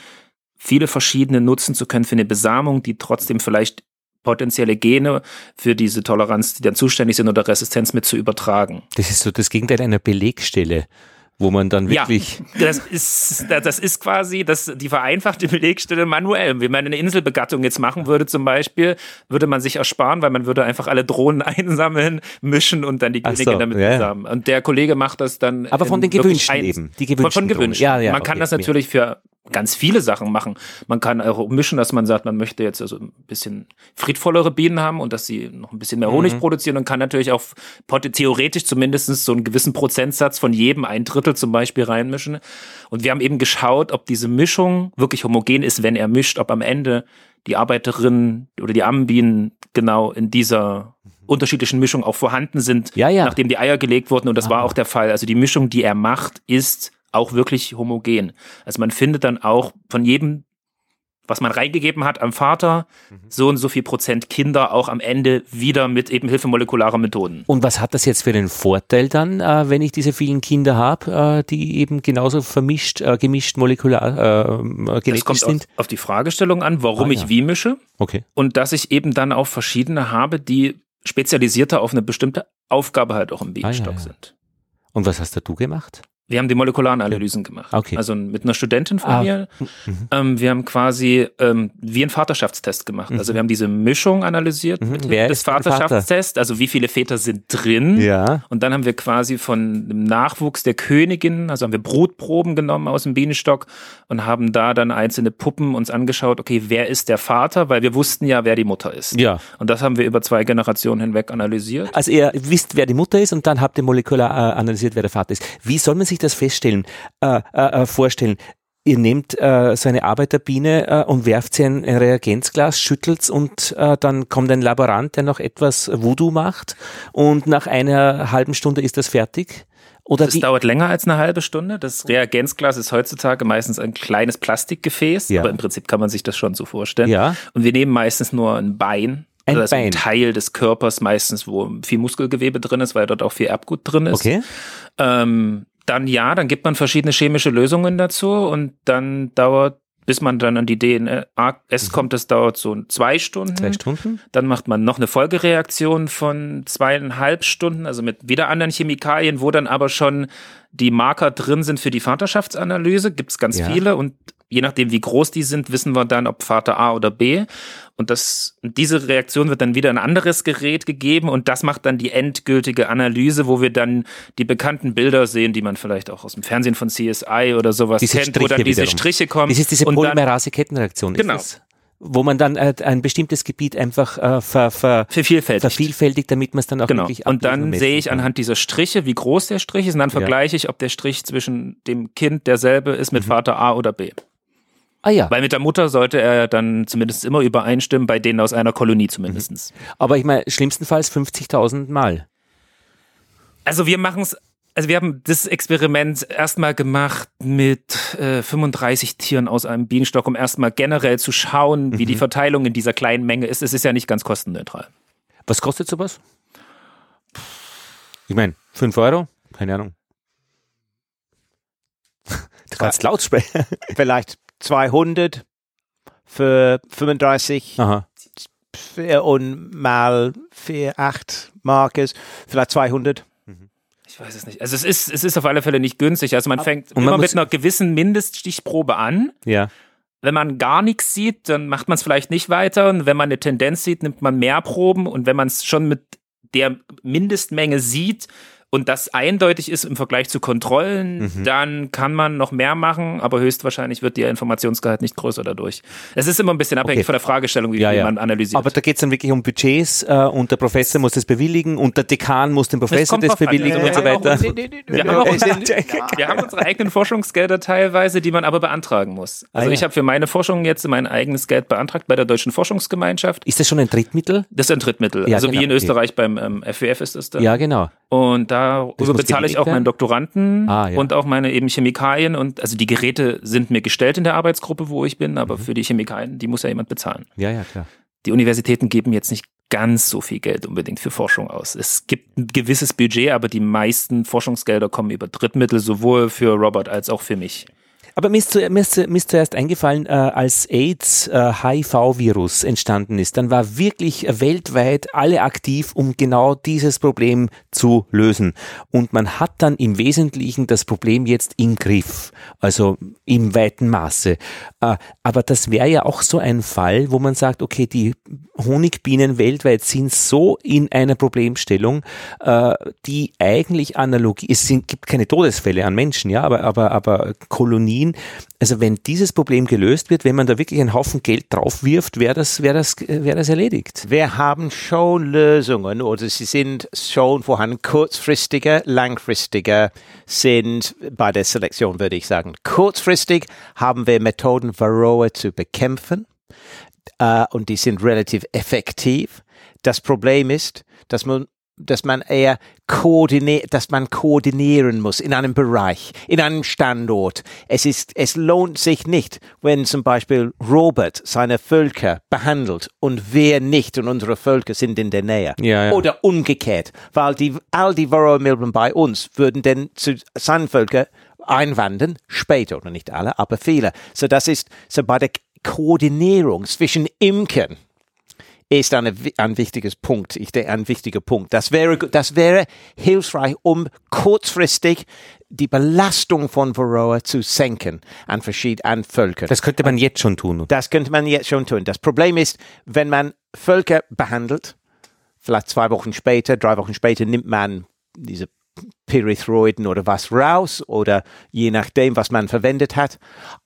Speaker 4: viele verschiedene nutzen zu können für eine Besamung, die trotzdem vielleicht potenzielle Gene für diese Toleranz, die dann zuständig sind oder Resistenz mit zu übertragen.
Speaker 1: Das ist so das Gegenteil einer Belegstelle wo man dann wirklich.
Speaker 4: Ja, das ist, das ist quasi das, die vereinfachte Belegstelle manuell. Wenn man eine Inselbegattung jetzt machen würde zum Beispiel, würde man sich ersparen, weil man würde einfach alle Drohnen (laughs) einsammeln, mischen und dann die Königin so, damit ja. zusammen. Und der Kollege macht das dann.
Speaker 1: Aber von den gewünschten eben.
Speaker 4: Die gewünschten von, von gewünschten. Ja, ja, man kann das natürlich für ganz viele Sachen machen. Man kann auch mischen, dass man sagt, man möchte jetzt also ein bisschen friedvollere Bienen haben und dass sie noch ein bisschen mehr Honig mhm. produzieren und kann natürlich auch theoretisch zumindest so einen gewissen Prozentsatz von jedem ein Drittel zum Beispiel reinmischen. Und wir haben eben geschaut, ob diese Mischung wirklich homogen ist, wenn er mischt, ob am Ende die Arbeiterinnen oder die Ammenbienen genau in dieser unterschiedlichen Mischung auch vorhanden sind,
Speaker 1: ja, ja.
Speaker 4: nachdem die Eier gelegt wurden. Und das ah. war auch der Fall. Also die Mischung, die er macht, ist auch wirklich homogen. Also man findet dann auch von jedem, was man reingegeben hat am Vater, mhm. so und so viel Prozent Kinder auch am Ende wieder mit eben Hilfe molekularer Methoden.
Speaker 1: Und was hat das jetzt für den Vorteil dann, äh, wenn ich diese vielen Kinder habe, äh, die eben genauso vermischt, äh, gemischt molekular äh, genetisch kommt sind?
Speaker 4: Auf, auf die Fragestellung an, warum ah, ich wie mische.
Speaker 1: Okay.
Speaker 4: Und dass ich eben dann auch verschiedene habe, die spezialisierter auf eine bestimmte Aufgabe halt auch im Bienenstock ah, ja, ja. sind.
Speaker 1: Und was hast du gemacht?
Speaker 4: Wir haben die molekularen Analysen gemacht.
Speaker 1: Okay.
Speaker 4: Also mit einer Studentin von ah. mir. Mhm. Ähm, wir haben quasi ähm, wie einen Vaterschaftstest gemacht. Mhm. Also wir haben diese Mischung analysiert mhm.
Speaker 1: Wer des
Speaker 4: Vaterschaftstests, also wie viele Väter sind drin.
Speaker 1: Ja.
Speaker 4: Und dann haben wir quasi von dem Nachwuchs der Königin, also haben wir Brutproben genommen aus dem Bienenstock und haben da dann einzelne Puppen uns angeschaut, okay, wer ist der Vater? Weil wir wussten ja, wer die Mutter ist.
Speaker 1: Ja.
Speaker 4: Und das haben wir über zwei Generationen hinweg analysiert.
Speaker 1: Also ihr wisst, wer die Mutter ist und dann habt ihr molekular äh, analysiert, wer der Vater ist. Wie soll man sich das feststellen, äh, äh, äh, vorstellen? Ihr nehmt äh, so eine Arbeiterbiene äh, und werft sie in ein Reagenzglas, schüttelt's und äh, dann kommt ein Laborant, der noch etwas Voodoo macht und nach einer halben Stunde ist das fertig.
Speaker 4: Oder das dauert länger als eine halbe Stunde. Das Reagenzglas ist heutzutage meistens ein kleines Plastikgefäß, ja. aber im Prinzip kann man sich das schon so vorstellen.
Speaker 1: Ja.
Speaker 4: Und wir nehmen meistens nur ein Bein
Speaker 1: ein also
Speaker 4: Bein. ein Teil des Körpers meistens, wo viel Muskelgewebe drin ist, weil dort auch viel Erbgut drin ist.
Speaker 1: Okay.
Speaker 4: Ähm, dann ja, dann gibt man verschiedene chemische Lösungen dazu und dann dauert bis man dann an die DNS mhm. kommt, das dauert so zwei Stunden.
Speaker 1: Zwei Stunden.
Speaker 4: Dann macht man noch eine Folgereaktion von zweieinhalb Stunden, also mit wieder anderen Chemikalien, wo dann aber schon die Marker drin sind für die Vaterschaftsanalyse. Gibt es ganz ja. viele und je nachdem, wie groß die sind, wissen wir dann, ob Vater A oder B. Und das, diese Reaktion wird dann wieder ein anderes Gerät gegeben und das macht dann die endgültige Analyse, wo wir dann die bekannten Bilder sehen, die man vielleicht auch aus dem Fernsehen von CSI oder sowas
Speaker 1: diese kennt, Striche
Speaker 4: wo dann diese wiederum. Striche kommen.
Speaker 1: Das ist diese Polymerase-Kettenreaktion.
Speaker 4: Genau.
Speaker 1: wo man dann äh, ein bestimmtes Gebiet einfach äh, ver, ver,
Speaker 4: vervielfältigt.
Speaker 1: vervielfältigt, damit man es dann auch
Speaker 4: genau.
Speaker 1: wirklich
Speaker 4: Und dann sehe ich anhand dieser Striche, wie groß der Strich ist, und dann vergleiche ich, ob der Strich zwischen dem Kind derselbe ist mit mhm. Vater A oder B.
Speaker 1: Ah ja.
Speaker 4: Weil mit der Mutter sollte er dann zumindest immer übereinstimmen, bei denen aus einer Kolonie zumindest. Mhm.
Speaker 1: Aber ich meine, schlimmstenfalls 50.000 Mal.
Speaker 4: Also wir machen es, also wir haben das Experiment erstmal gemacht mit äh, 35 Tieren aus einem Bienenstock, um erstmal generell zu schauen, wie mhm. die Verteilung in dieser kleinen Menge ist. Es ist ja nicht ganz kostenneutral.
Speaker 1: Was kostet sowas? Ich meine, 5 Euro? Keine Ahnung. (laughs)
Speaker 3: Du kannst laut sprechen. (laughs) Vielleicht 200 für 35
Speaker 1: Aha.
Speaker 3: und mal für 8 Markes, vielleicht 200.
Speaker 4: Ich weiß es nicht. Also es ist, es ist auf alle Fälle nicht günstig. Also man fängt man immer mit einer gewissen Mindeststichprobe an.
Speaker 1: Ja.
Speaker 4: Wenn man gar nichts sieht, dann macht man es vielleicht nicht weiter. Und wenn man eine Tendenz sieht, nimmt man mehr Proben. Und wenn man es schon mit der Mindestmenge sieht, und das eindeutig ist im Vergleich zu Kontrollen, mhm. dann kann man noch mehr machen, aber höchstwahrscheinlich wird der Informationsgehalt nicht größer dadurch. Es ist immer ein bisschen abhängig okay. von der Fragestellung, wie ja, ja. man analysiert.
Speaker 1: Aber da geht es dann wirklich um Budgets äh, und der Professor muss das bewilligen und der Dekan muss dem Professor das, das bewilligen an. und so weiter.
Speaker 4: Wir haben, unsere, (laughs) wir haben unsere eigenen Forschungsgelder teilweise, die man aber beantragen muss. Also ah, ja. ich habe für meine Forschung jetzt mein eigenes Geld beantragt bei der Deutschen Forschungsgemeinschaft.
Speaker 1: Ist das schon ein Drittmittel?
Speaker 4: Das ist ein Drittmittel. also genau. wie in Österreich beim ähm, FWF ist das
Speaker 1: dann. Ja, genau.
Speaker 4: Und darüber bezahle ich auch meinen Doktoranden ah, ja. und auch meine eben Chemikalien. Und also die Geräte sind mir gestellt in der Arbeitsgruppe, wo ich bin, aber mhm. für die Chemikalien, die muss ja jemand bezahlen.
Speaker 1: Ja, ja, klar.
Speaker 4: Die Universitäten geben jetzt nicht ganz so viel Geld unbedingt für Forschung aus. Es gibt ein gewisses Budget, aber die meisten Forschungsgelder kommen über Drittmittel, sowohl für Robert als auch für mich.
Speaker 1: Aber mir ist, zu, mir ist, mir ist zuerst eingefallen, äh, als AIDS äh, HIV-Virus entstanden ist, dann war wirklich weltweit alle aktiv, um genau dieses Problem zu lösen. Und man hat dann im Wesentlichen das Problem jetzt im Griff, also im weiten Maße. Äh, aber das wäre ja auch so ein Fall, wo man sagt, okay, die Honigbienen weltweit sind so in einer Problemstellung, äh, die eigentlich Analogie, es sind, gibt keine Todesfälle an Menschen, ja, aber, aber, aber Kolonien, also wenn dieses Problem gelöst wird, wenn man da wirklich einen Haufen Geld drauf wirft, wäre das, wäre das, wäre das erledigt.
Speaker 3: Wir haben schon Lösungen oder sie sind schon vorhanden. Kurzfristiger, langfristiger sind bei der Selektion, würde ich sagen. Kurzfristig haben wir Methoden, Varroa zu bekämpfen äh, und die sind relativ effektiv. Das Problem ist, dass man dass man eher koordiniert, dass man koordinieren muss in einem Bereich, in einem Standort. Es ist, es lohnt sich nicht, wenn zum Beispiel Robert seine Völker behandelt und wir nicht und unsere Völker sind in der Nähe. Ja, ja. Oder umgekehrt, weil die, all die Varroa-Milben bei uns würden denn zu seinen Völkern einwandern, später, oder nicht alle, aber viele. So das ist, so bei der Koordinierung zwischen Imkern ist eine, ein wichtiges Punkt. Ich denke, ein wichtiger Punkt. Das wäre, das wäre hilfreich, um kurzfristig die Belastung von Varroa zu senken an verschiedenen Völkern.
Speaker 1: Das könnte man jetzt schon tun.
Speaker 3: Das könnte man jetzt schon tun. Das Problem ist, wenn man Völker behandelt, vielleicht zwei Wochen später, drei Wochen später nimmt man diese Pyrethroiden oder was raus oder je nachdem, was man verwendet hat.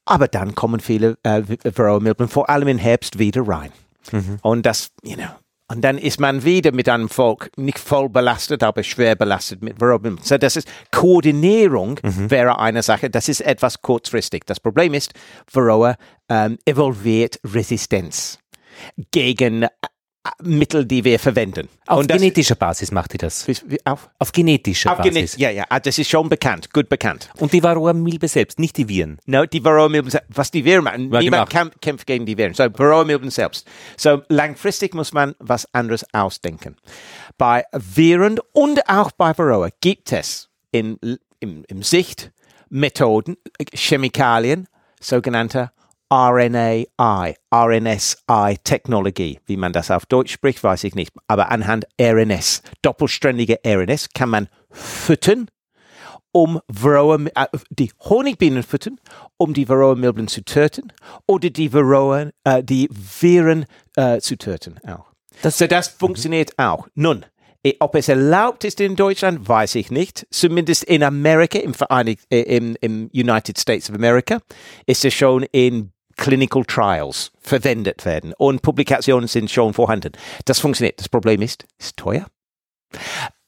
Speaker 3: Aber dann kommen viele äh, Varroa-Milben vor allem im Herbst wieder rein. Mhm. Und das, you know, und dann ist man wieder mit einem Volk nicht voll belastet, aber schwer belastet mit Varroa. So, das ist Koordinierung mhm. wäre eine Sache. Das ist etwas kurzfristig. Das Problem ist, Varroa ähm, evolviert Resistenz gegen Mittel, die wir verwenden.
Speaker 1: Auf genetischer Basis macht die das?
Speaker 3: Auf?
Speaker 1: auf genetischer auf Basis.
Speaker 3: Gene ja, ja, ah, das ist schon bekannt, gut bekannt.
Speaker 1: Und die Varroa-Milbe selbst, nicht die Viren?
Speaker 3: No, die Varroa-Milben selbst. Was die Viren machen, ja, niemand genau. kämpft gegen die Viren. So, Varroa-Milben selbst. So, langfristig muss man was anderes ausdenken. Bei Viren und auch bei Varroa gibt es in, im, im Sicht Methoden, Chemikalien, sogenannte RNAi, RNSi-Technologie. Wie man das auf Deutsch spricht, weiß ich nicht. Aber anhand RNS, doppelständige RNS, kann man füttern, um Varroa, äh, die Honigbienen füttern, um die Varroa-Milben zu töten oder die Varroa, äh, die Viren äh, zu töten auch. Das, so das funktioniert auch. Nun, ob es erlaubt ist in Deutschland, weiß ich nicht. Zumindest in Amerika, im, Vereinigt, äh, im, im United States of America, ist es schon in Clinical Trials verwendet werden und Publikationen sind schon vorhanden. Das funktioniert. Das Problem ist, ist teuer.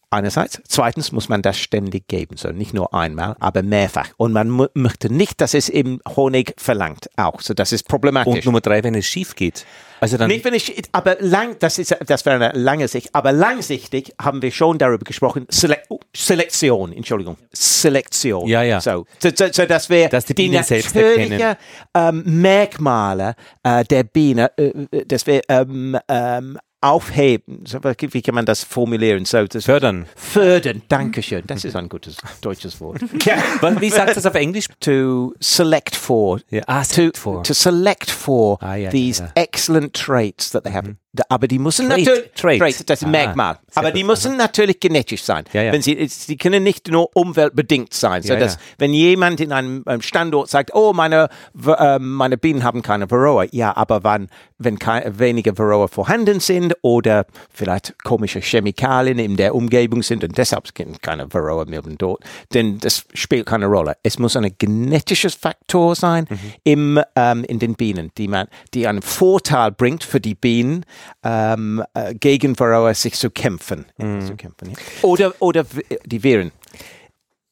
Speaker 3: Einerseits. Zweitens muss man das ständig geben. So nicht nur einmal, aber mehrfach. Und man möchte nicht, dass es im Honig verlangt. Auch. So, das ist problematisch.
Speaker 1: Und Nummer drei, wenn es schief geht.
Speaker 3: Also dann nicht, wenn ich, aber lang, das ist, das wäre eine lange Sicht. Aber langsichtig haben wir schon darüber gesprochen. Sele oh, Selektion, Entschuldigung. Selektion.
Speaker 1: Ja, ja.
Speaker 3: So, so, so, so dass wir
Speaker 1: dass die, die
Speaker 3: natürlichen ähm, Merkmale äh, der Biene, äh, äh dass wir ähm, ähm, aufheben. Wie kann man das formulieren? So, das
Speaker 1: fördern.
Speaker 3: Fördern, Dankeschön. Das ist ein gutes deutsches Wort. (laughs)
Speaker 1: ja. Wie sagt das auf Englisch?
Speaker 3: To select for.
Speaker 1: Ja. Ah, select to,
Speaker 3: for. To select for ah, ja, these ja, excellent traits that they have. Mhm. Aber die müssen Trait, natürlich,
Speaker 1: Trait.
Speaker 3: Trait, das ah, Merkmal. Aber die müssen aha. natürlich genetisch sein. Ja, ja. Wenn sie, sie können nicht nur umweltbedingt sein. So ja, dass, wenn jemand in einem Standort sagt, oh, meine, äh, meine Bienen haben keine Varroa. Ja, aber wann, wenn keine, weniger Varroa vorhanden sind oder vielleicht komische Chemikalien in der Umgebung sind und deshalb keine Varroa-Milben dort, denn das spielt keine Rolle. Es muss ein genetisches Faktor sein mhm. im, ähm, in den Bienen, die man, die einen Vorteil bringt für die Bienen, ähm, äh, gegen Varroa sich zu kämpfen. Mhm. Zu kämpfen ja. Oder, oder die Viren.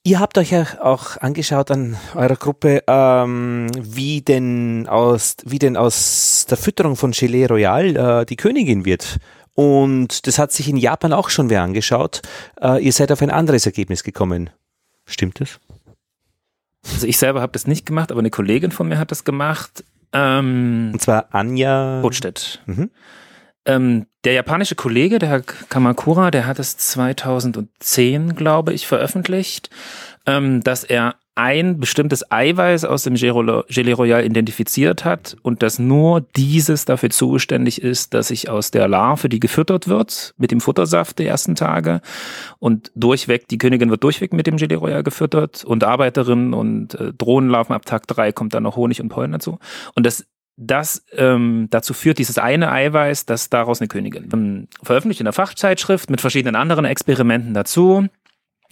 Speaker 1: Ihr habt euch ja auch angeschaut an eurer Gruppe, ähm, wie denn aus wie denn aus der Fütterung von Gelee Royal äh, die Königin wird. Und das hat sich in Japan auch schon wer angeschaut. Äh, ihr seid auf ein anderes Ergebnis gekommen. Stimmt das?
Speaker 4: Also ich selber habe das nicht gemacht, aber eine Kollegin von mir hat das gemacht. Ähm,
Speaker 1: Und zwar Anja
Speaker 4: Botstedt. Mhm. Ähm, der japanische Kollege, der Herr Kamakura, der hat es 2010, glaube ich, veröffentlicht, ähm, dass er ein bestimmtes Eiweiß aus dem Gelee Royal identifiziert hat und dass nur dieses dafür zuständig ist, dass sich aus der Larve, die gefüttert wird, mit dem Futtersaft der ersten Tage und durchweg, die Königin wird durchweg mit dem Gelee Royal gefüttert und Arbeiterinnen und äh, Drohnenlarven ab Tag drei kommt dann noch Honig und Pollen dazu. Und das das ähm, dazu führt, dieses eine Eiweiß, dass daraus eine Königin ähm, veröffentlicht in der Fachzeitschrift mit verschiedenen anderen Experimenten dazu.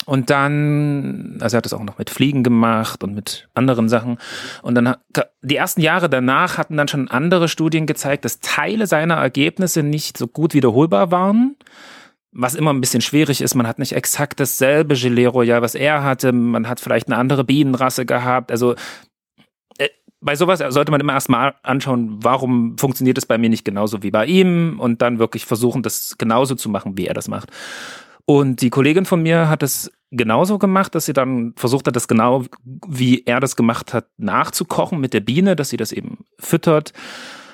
Speaker 4: Und dann, also er hat es auch noch mit Fliegen gemacht und mit anderen Sachen. Und dann, die ersten Jahre danach hatten dann schon andere Studien gezeigt, dass Teile seiner Ergebnisse nicht so gut wiederholbar waren. Was immer ein bisschen schwierig ist, man hat nicht exakt dasselbe Gelee Royal, was er hatte. Man hat vielleicht eine andere Bienenrasse gehabt. Also bei sowas sollte man immer erstmal anschauen, warum funktioniert es bei mir nicht genauso wie bei ihm und dann wirklich versuchen, das genauso zu machen, wie er das macht. Und die Kollegin von mir hat es genauso gemacht, dass sie dann versucht hat, das genau wie er das gemacht hat, nachzukochen mit der Biene, dass sie das eben füttert.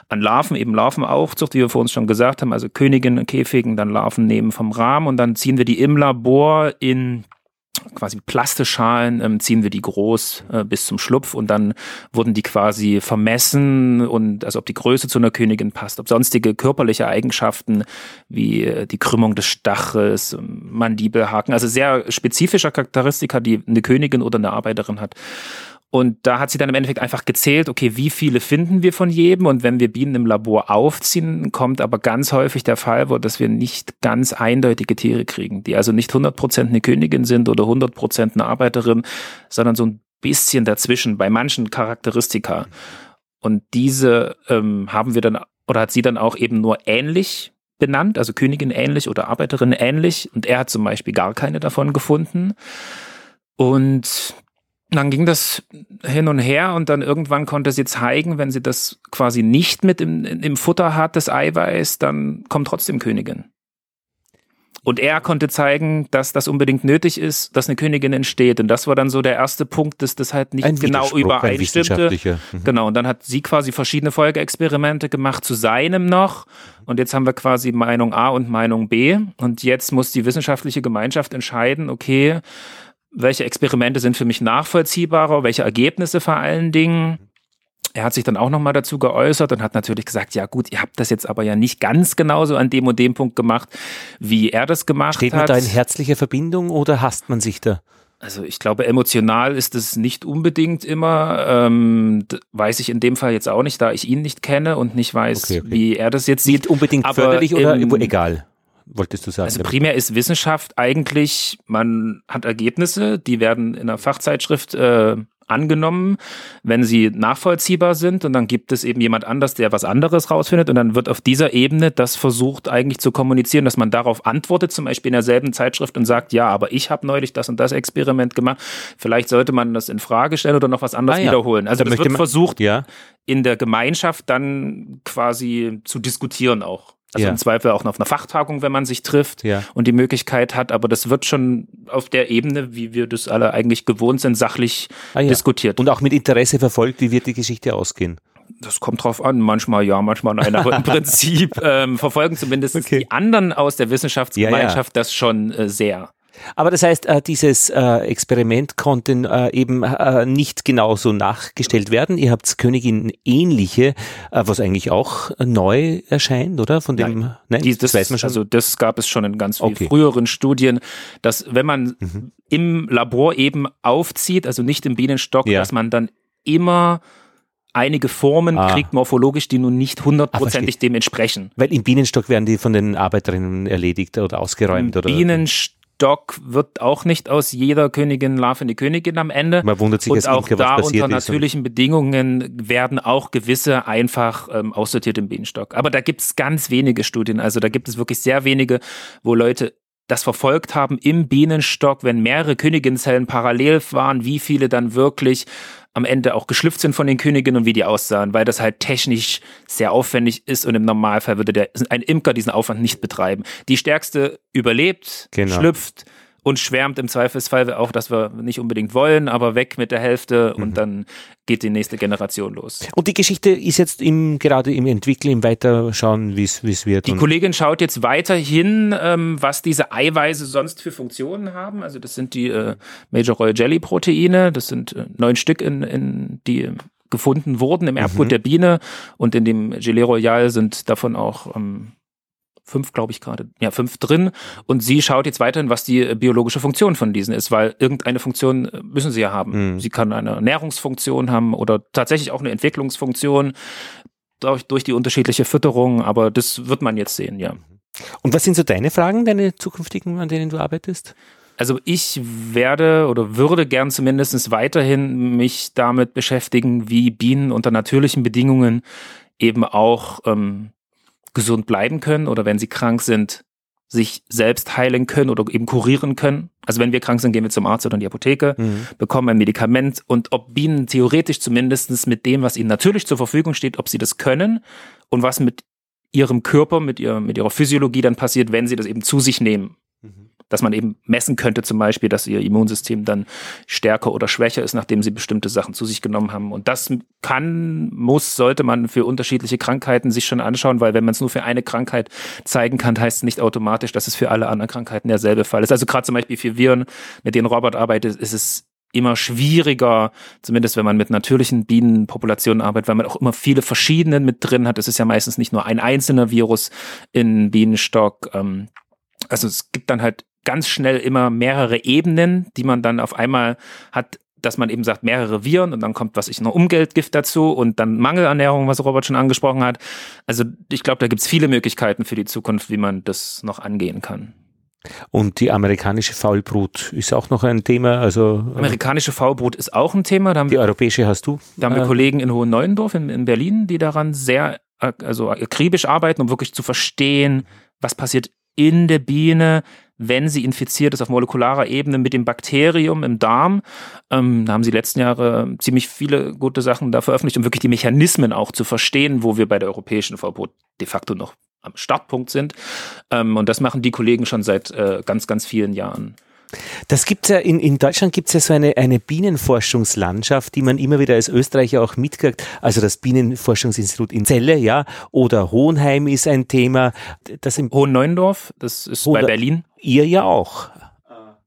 Speaker 4: An Larven, eben Larvenaufzucht, wie wir vor uns schon gesagt haben, also Königinnen, Käfigen, dann Larven nehmen vom Rahmen und dann ziehen wir die im Labor in quasi Plastischalen, ähm, ziehen wir die groß äh, bis zum Schlupf und dann wurden die quasi vermessen und also ob die Größe zu einer Königin passt, ob sonstige körperliche Eigenschaften wie äh, die Krümmung des Stachels, ähm, Mandibelhaken, also sehr spezifischer Charakteristika, die eine Königin oder eine Arbeiterin hat. Und da hat sie dann im Endeffekt einfach gezählt, okay, wie viele finden wir von jedem? Und wenn wir Bienen im Labor aufziehen, kommt aber ganz häufig der Fall, wo dass wir nicht ganz eindeutige Tiere kriegen, die also nicht 100% eine Königin sind oder 100% eine Arbeiterin, sondern so ein bisschen dazwischen bei manchen Charakteristika. Und diese ähm, haben wir dann, oder hat sie dann auch eben nur ähnlich benannt, also Königin ähnlich oder Arbeiterin ähnlich. Und er hat zum Beispiel gar keine davon gefunden. Und dann ging das hin und her und dann irgendwann konnte sie zeigen, wenn sie das quasi nicht mit im, im Futter hat, das Eiweiß, dann kommt trotzdem Königin. Und er konnte zeigen, dass das unbedingt nötig ist, dass eine Königin entsteht. Und das war dann so der erste Punkt, dass das halt nicht ein genau übereinstimmte. Mhm. Genau. Und dann hat sie quasi verschiedene Folgeexperimente gemacht zu seinem noch. Und jetzt haben wir quasi Meinung A und Meinung B. Und jetzt muss die wissenschaftliche Gemeinschaft entscheiden, okay, welche Experimente sind für mich nachvollziehbarer, welche Ergebnisse vor allen Dingen. Er hat sich dann auch nochmal dazu geäußert und hat natürlich gesagt, ja gut, ihr habt das jetzt aber ja nicht ganz genauso an dem und dem Punkt gemacht, wie er das gemacht
Speaker 1: Steht
Speaker 4: hat.
Speaker 1: Steht man da in herzlicher Verbindung oder hasst man sich da?
Speaker 4: Also ich glaube, emotional ist es nicht unbedingt immer. Ähm, weiß ich in dem Fall jetzt auch nicht, da ich ihn nicht kenne und nicht weiß, okay, okay. wie er das jetzt sieht. Nicht
Speaker 1: unbedingt aber förderlich oder im, egal? Wolltest du sagen?
Speaker 4: Also primär ist Wissenschaft eigentlich, man hat Ergebnisse, die werden in einer Fachzeitschrift äh, angenommen, wenn sie nachvollziehbar sind und dann gibt es eben jemand anders, der was anderes rausfindet und dann wird auf dieser Ebene das versucht eigentlich zu kommunizieren, dass man darauf antwortet, zum Beispiel in derselben Zeitschrift und sagt, ja, aber ich habe neulich das und das Experiment gemacht, vielleicht sollte man das in Frage stellen oder noch was anderes ah, ja. wiederholen. Also da das wird versucht, ja. in der Gemeinschaft dann quasi zu diskutieren auch. Also ja. im Zweifel auch noch auf einer Fachtagung, wenn man sich trifft ja. und die Möglichkeit hat. Aber das wird schon auf der Ebene, wie wir das alle eigentlich gewohnt sind, sachlich ah, ja. diskutiert.
Speaker 1: Und auch mit Interesse verfolgt, wie wird die Geschichte ausgehen?
Speaker 4: Das kommt drauf an, manchmal ja, manchmal nein. Aber im (laughs) Prinzip ähm, verfolgen zumindest okay. die anderen aus der Wissenschaftsgemeinschaft das schon äh, sehr.
Speaker 1: Aber das heißt, äh, dieses äh, Experiment konnte äh, eben nicht genauso nachgestellt werden. Ihr habt Königin ähnliche, was eigentlich auch neu erscheint, oder?
Speaker 4: Von dem, nein, nein Die, das, das, weiß man schon. Also das gab es schon in ganz okay. früheren Studien, dass wenn man mhm. im Labor eben aufzieht, also nicht im Bienenstock, ja. dass man dann immer einige Formen ah. kriegt morphologisch, die nun nicht hundertprozentig ah, dem entsprechen.
Speaker 1: Weil im Bienenstock werden die von den Arbeiterinnen erledigt oder ausgeräumt, Im oder?
Speaker 4: Bienenstock Doc wird auch nicht aus jeder Königin Larve eine Königin am Ende.
Speaker 1: Man wundert sich
Speaker 4: und auch
Speaker 1: Imke,
Speaker 4: da unter natürlichen Bedingungen werden auch gewisse einfach ähm, aussortiert im Bienenstock. Aber da gibt es ganz wenige Studien. Also da gibt es wirklich sehr wenige, wo Leute das verfolgt haben im Bienenstock, wenn mehrere Königinzellen parallel waren, wie viele dann wirklich am Ende auch geschlüpft sind von den Königinnen und wie die aussahen, weil das halt technisch sehr aufwendig ist und im Normalfall würde der, ein Imker diesen Aufwand nicht betreiben. Die stärkste überlebt, genau. schlüpft und schwärmt im Zweifelsfall auch, dass wir nicht unbedingt wollen, aber weg mit der Hälfte mhm. und dann geht die nächste Generation los.
Speaker 1: Und die Geschichte ist jetzt im, gerade im Entwickeln, im Weiterschauen, wie es wird.
Speaker 4: Die Kollegin schaut jetzt weiterhin, ähm, was diese Eiweiße sonst für Funktionen haben. Also das sind die äh, Major Royal Jelly Proteine, das sind äh, neun Stück in, in die gefunden wurden im Erbgut mhm. der Biene und in dem Gelee Royal sind davon auch ähm, fünf, glaube ich gerade, ja, fünf drin. Und sie schaut jetzt weiterhin, was die biologische Funktion von diesen ist, weil irgendeine Funktion äh, müssen sie ja haben. Mhm. Sie kann eine Ernährungsfunktion haben oder tatsächlich auch eine Entwicklungsfunktion durch, durch die unterschiedliche Fütterung, aber das wird man jetzt sehen, ja.
Speaker 1: Und was sind so deine Fragen, deine zukünftigen, an denen du arbeitest?
Speaker 4: Also ich werde oder würde gern zumindest weiterhin mich damit beschäftigen, wie Bienen unter natürlichen Bedingungen eben auch ähm, gesund bleiben können oder wenn sie krank sind, sich selbst heilen können oder eben kurieren können. Also wenn wir krank sind, gehen wir zum Arzt oder in die Apotheke, mhm. bekommen ein Medikament und ob Bienen theoretisch zumindest mit dem, was ihnen natürlich zur Verfügung steht, ob sie das können und was mit ihrem Körper, mit, ihr, mit ihrer Physiologie dann passiert, wenn sie das eben zu sich nehmen. Mhm dass man eben messen könnte zum Beispiel, dass ihr Immunsystem dann stärker oder schwächer ist, nachdem sie bestimmte Sachen zu sich genommen haben. Und das kann, muss, sollte man für unterschiedliche Krankheiten sich schon anschauen, weil wenn man es nur für eine Krankheit zeigen kann, heißt es nicht automatisch, dass es für alle anderen Krankheiten derselbe Fall ist. Also gerade zum Beispiel für Viren, mit denen Robert arbeitet, ist es immer schwieriger, zumindest wenn man mit natürlichen Bienenpopulationen arbeitet, weil man auch immer viele verschiedene mit drin hat. Es ist ja meistens nicht nur ein einzelner Virus in Bienenstock. Ähm, also es gibt dann halt ganz schnell immer mehrere Ebenen, die man dann auf einmal hat, dass man eben sagt, mehrere Viren und dann kommt, was ich noch Umgeltgift dazu und dann Mangelernährung, was Robert schon angesprochen hat. Also ich glaube, da gibt es viele Möglichkeiten für die Zukunft, wie man das noch angehen kann.
Speaker 1: Und die amerikanische Faulbrut ist auch noch ein Thema. Also
Speaker 4: ähm, amerikanische Faulbrut ist auch ein Thema.
Speaker 1: die wir, europäische hast du?
Speaker 4: Da haben wir äh, Kollegen in Hohen Neuendorf in, in Berlin, die daran sehr äh, also akribisch arbeiten, um wirklich zu verstehen, was passiert in der Biene, wenn sie infiziert ist auf molekularer Ebene mit dem Bakterium im Darm. Ähm, da haben sie letzten Jahre ziemlich viele gute Sachen da veröffentlicht, um wirklich die Mechanismen auch zu verstehen, wo wir bei der europäischen Verbot de facto noch am Startpunkt sind. Ähm, und das machen die Kollegen schon seit äh, ganz, ganz vielen Jahren.
Speaker 1: Das gibt's ja, in, in Deutschland gibt es ja so eine, eine Bienenforschungslandschaft, die man immer wieder als Österreicher auch mitkriegt. Also das Bienenforschungsinstitut in Celle, ja, oder Hohenheim ist ein Thema.
Speaker 4: Das im Hohen Neuendorf, das ist Hohen bei Berlin.
Speaker 1: Ihr ja auch.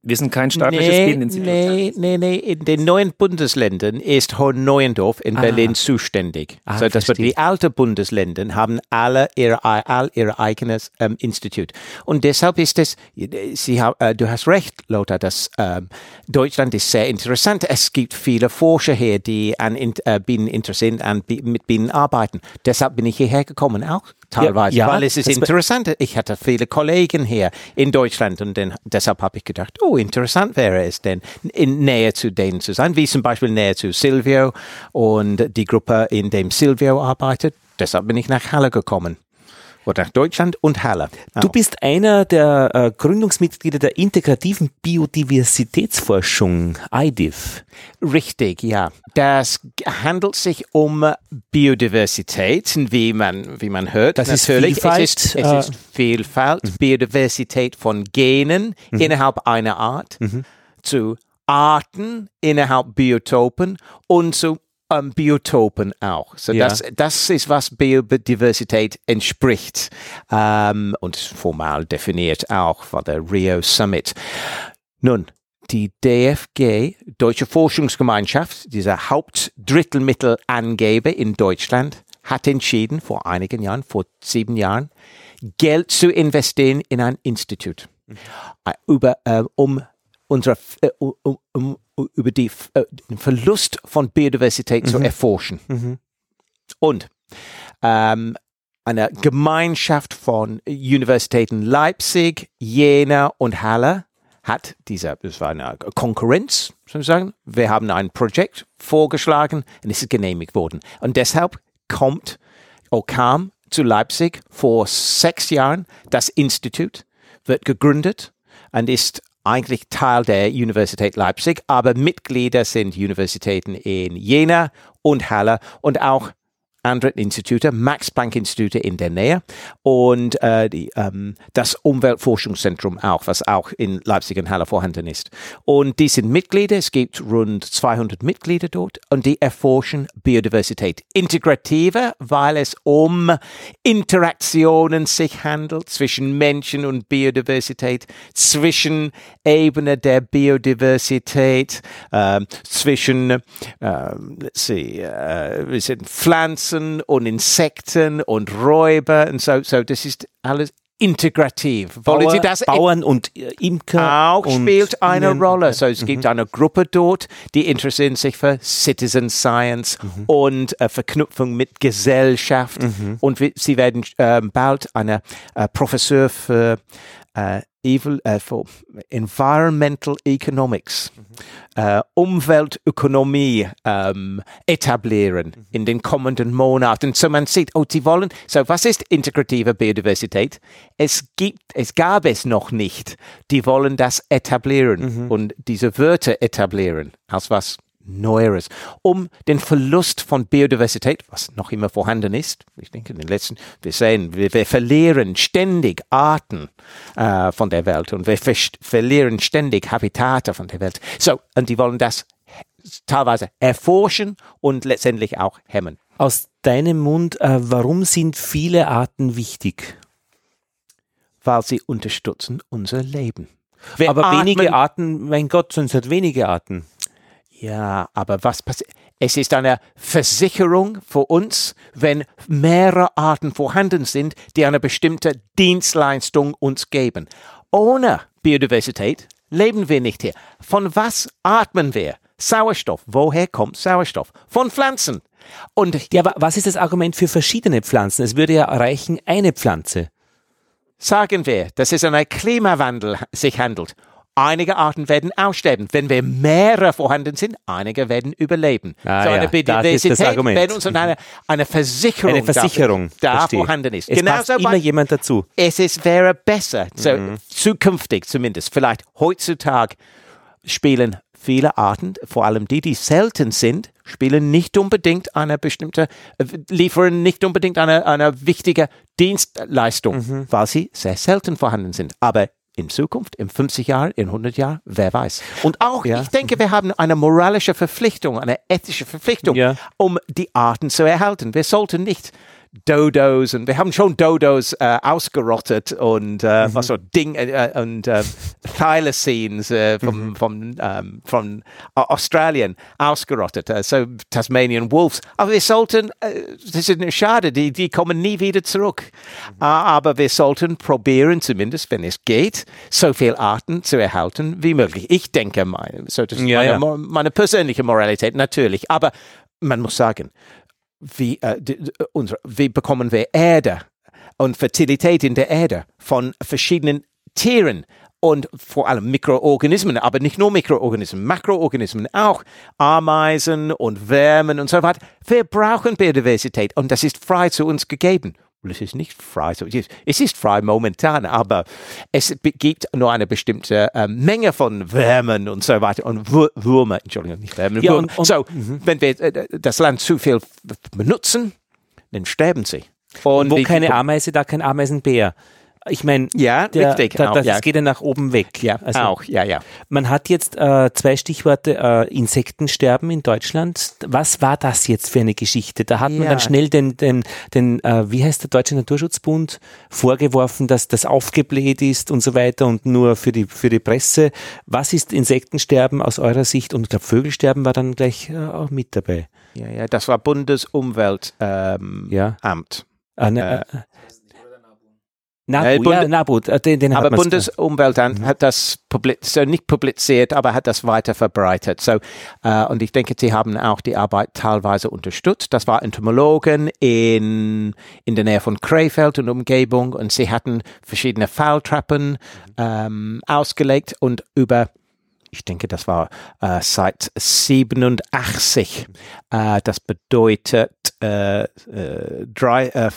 Speaker 4: Wir sind kein staatliches nee, Bieneninstitut.
Speaker 3: Nee, nee, nee. In den neuen Bundesländern ist Hohenneuendorf in ah. Berlin zuständig. Ah, so, das wird die alten Bundesländer haben alle ihre, all ihr eigenes ähm, Institut. Und deshalb ist es, Sie, äh, du hast recht, Lothar, dass ähm, Deutschland ist sehr interessant. Es gibt viele Forscher hier, die an äh, Bienen interessiert, an mit Bienen arbeiten. Deshalb bin ich hierher gekommen auch teilweise, ja, weil es ist interessant. Ich hatte viele Kollegen hier in Deutschland und den, deshalb habe ich gedacht, oh, interessant wäre es denn, in Nähe zu denen zu sein, wie zum Beispiel näher zu Silvio und die Gruppe, in dem Silvio arbeitet. Deshalb bin ich nach Halle gekommen oder nach Deutschland und Halle.
Speaker 1: Du bist einer der äh, Gründungsmitglieder der integrativen Biodiversitätsforschung, IDIF.
Speaker 3: Richtig, ja. Das handelt sich um Biodiversität, wie man, wie man hört.
Speaker 1: Das Natürlich, ist Vielfalt. Es
Speaker 3: ist, es äh, ist Vielfalt, mhm. Biodiversität von Genen mhm. innerhalb einer Art mhm. zu Arten innerhalb Biotopen und zu ähm, Biotopen auch. So ja. das, das ist, was Biodiversität entspricht ähm, und formal definiert auch von der Rio Summit. Nun, die DFG, Deutsche Forschungsgemeinschaft, dieser Hauptdrittelmittelangeber in Deutschland, hat entschieden, vor einigen Jahren, vor sieben Jahren, Geld zu investieren in ein Institut, mhm. über, äh, um unsere, äh, um, um, über die, äh, den Verlust von Biodiversität mhm. zu erforschen. Mhm. Und ähm, eine Gemeinschaft von Universitäten Leipzig, Jena und Halle hat diese, das war eine Konkurrenz, sozusagen. Wir haben ein Projekt vorgeschlagen und es ist genehmigt worden. Und deshalb kommt, oder kam zu Leipzig vor sechs Jahren das Institut, wird gegründet und ist eigentlich Teil der Universität Leipzig, aber Mitglieder sind Universitäten in Jena und Halle und auch anderen Institute, Max-Planck-Institute in der Nähe und äh, die, ähm, das Umweltforschungszentrum auch, was auch in Leipzig und Halle vorhanden ist. Und die sind Mitglieder, es gibt rund 200 Mitglieder dort und die erforschen Biodiversität. Integrative, weil es um Interaktionen sich handelt zwischen Menschen und Biodiversität, zwischen Ebene der Biodiversität, äh, zwischen, äh, see, äh, wir sind Pflanzen und Insekten und Räuber und so, so das ist alles integrativ.
Speaker 1: Wollen Bauer, Sie das? Bauern und Imker.
Speaker 3: Auch spielt eine Ihnen, Rolle. So, es mhm. gibt eine Gruppe dort, die interessieren sich für Citizen Science mhm. und äh, Verknüpfung mit Gesellschaft. Mhm. Und sie werden äh, bald eine äh, Professor für äh, evil, äh, for Environmental Economics, mhm. äh, Umweltökonomie ähm, etablieren mhm. in den kommenden Monaten. So man sieht, oh, die wollen, so was ist integrative Biodiversität? Es gibt, es gab es noch nicht. Die wollen das etablieren mhm. und diese Wörter etablieren. Als was? Neueres, um den Verlust von Biodiversität, was noch immer vorhanden ist, ich denke in den letzten, wir sehen, wir, wir verlieren ständig Arten äh, von der Welt und wir ver verlieren ständig Habitate von der Welt. So, und die wollen das teilweise erforschen und letztendlich auch hemmen.
Speaker 1: Aus deinem Mund, äh, warum sind viele Arten wichtig?
Speaker 3: Weil sie unterstützen unser Leben.
Speaker 1: Wir Aber wenige Arten, mein Gott, sind es halt wenige Arten.
Speaker 3: Ja, aber was passiert? Es ist eine Versicherung für uns, wenn mehrere Arten vorhanden sind, die eine bestimmte Dienstleistung uns geben. Ohne Biodiversität leben wir nicht hier. Von was atmen wir? Sauerstoff. Woher kommt Sauerstoff? Von Pflanzen.
Speaker 1: Und ja, was ist das Argument für verschiedene Pflanzen? Es würde ja reichen eine Pflanze.
Speaker 3: Sagen wir, dass es um einen Klimawandel sich handelt Einige Arten werden aussterben. Wenn wir mehrere vorhanden sind, einige werden überleben.
Speaker 1: Ah, so eine ja, Biodiversität
Speaker 3: werden uns eine, eine Versicherung,
Speaker 1: eine Versicherung
Speaker 3: da verstehe. vorhanden ist.
Speaker 1: Es genau passt immer jemand dazu.
Speaker 3: Es ist, wäre besser, so mhm. zukünftig zumindest, vielleicht heutzutage spielen viele Arten, vor allem die, die selten sind, spielen nicht unbedingt eine bestimmte, äh, liefern nicht unbedingt eine, eine wichtige Dienstleistung, mhm. weil sie sehr selten vorhanden sind. Aber in Zukunft, in 50 Jahren, in 100 Jahren, wer weiß. Und auch, ja. ich denke, wir haben eine moralische Verpflichtung, eine ethische Verpflichtung, ja. um die Arten zu erhalten. Wir sollten nicht Dodos und wir haben schon Dodos äh, ausgerottet und äh, mhm. was so Ding äh, und äh, Thylacines äh, vom, mhm. vom, ähm, von Australien ausgerottet, äh, so Tasmanian Wolves. Aber wir sollten, äh, das ist Schade, die, die kommen nie wieder zurück. Mhm. aber wir sollten probieren, zumindest wenn es geht, so viele Arten zu erhalten wie möglich. Ich denke, meine, so das ja, meine, ja. meine persönliche Moralität natürlich. Aber man muss sagen, wie, äh, die, unsere, wie bekommen wir Erde und Fertilität in der Erde von verschiedenen Tieren und vor allem Mikroorganismen, aber nicht nur Mikroorganismen, Makroorganismen auch, Ameisen und Wärmen und so weiter. Wir brauchen Biodiversität und das ist frei zu uns gegeben. Es ist nicht frei, es ist frei momentan, aber es gibt nur eine bestimmte äh, Menge von Wärmen und so weiter und Würmer, Entschuldigung, nicht Wärmen, ja, und, und, so, mhm. wenn wir äh, das Land zu viel benutzen, dann sterben sie.
Speaker 1: Und wo keine Ameise, da kein Ameisenbär. Ich meine,
Speaker 3: ja, der, richtig,
Speaker 1: da, das ja. geht ja nach oben weg.
Speaker 3: Ja, also, auch, ja, ja.
Speaker 1: Man hat jetzt äh, zwei Stichworte, äh, Insektensterben in Deutschland. Was war das jetzt für eine Geschichte? Da hat man dann schnell den, den, den äh, wie heißt der Deutsche Naturschutzbund, vorgeworfen, dass das aufgebläht ist und so weiter und nur für die, für die Presse. Was ist Insektensterben aus eurer Sicht? Und ich glaube, Vögelsterben war dann gleich äh, auch mit dabei.
Speaker 3: Ja, ja, das war Bundesumweltamt. Ähm, ja. Amt. Ah, ne, äh,
Speaker 1: NABU, äh, Bund ja, NABU, äh, den, den
Speaker 3: aber Bundesumweltamt mhm. hat das publiz nicht publiziert, aber hat das weiter verbreitet. So, äh, und ich denke, sie haben auch die Arbeit teilweise unterstützt. Das war Entomologen in, in der Nähe von Krefeld und Umgebung und sie hatten verschiedene Falltrappen ähm, ausgelegt und über ich denke, das war äh, seit 87. Äh, das bedeutet äh, äh, drei, äh,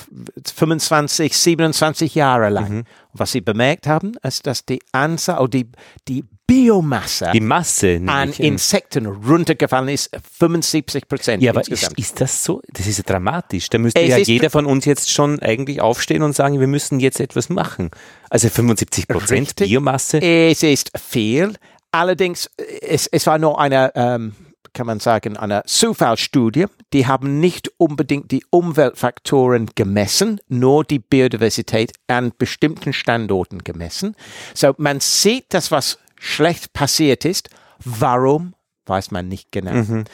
Speaker 3: 25, 27 Jahre lang. Mhm. Was sie bemerkt haben, ist, dass die Anzahl, die, die Biomasse
Speaker 1: die Masse
Speaker 3: an Insekten runtergefallen ist, 75 Prozent.
Speaker 1: Ja, aber ist, ist, das so? Das ist ja dramatisch. Da müsste es ja jeder von uns jetzt schon eigentlich aufstehen und sagen, wir müssen jetzt etwas machen. Also 75 Prozent Biomasse.
Speaker 3: Es ist viel. Allerdings, es, es war nur eine, ähm, kann man sagen, eine Zufallsstudie. Die haben nicht unbedingt die Umweltfaktoren gemessen, nur die Biodiversität an bestimmten Standorten gemessen. So, man sieht, dass was schlecht passiert ist. Warum weiß man nicht genau. Mhm.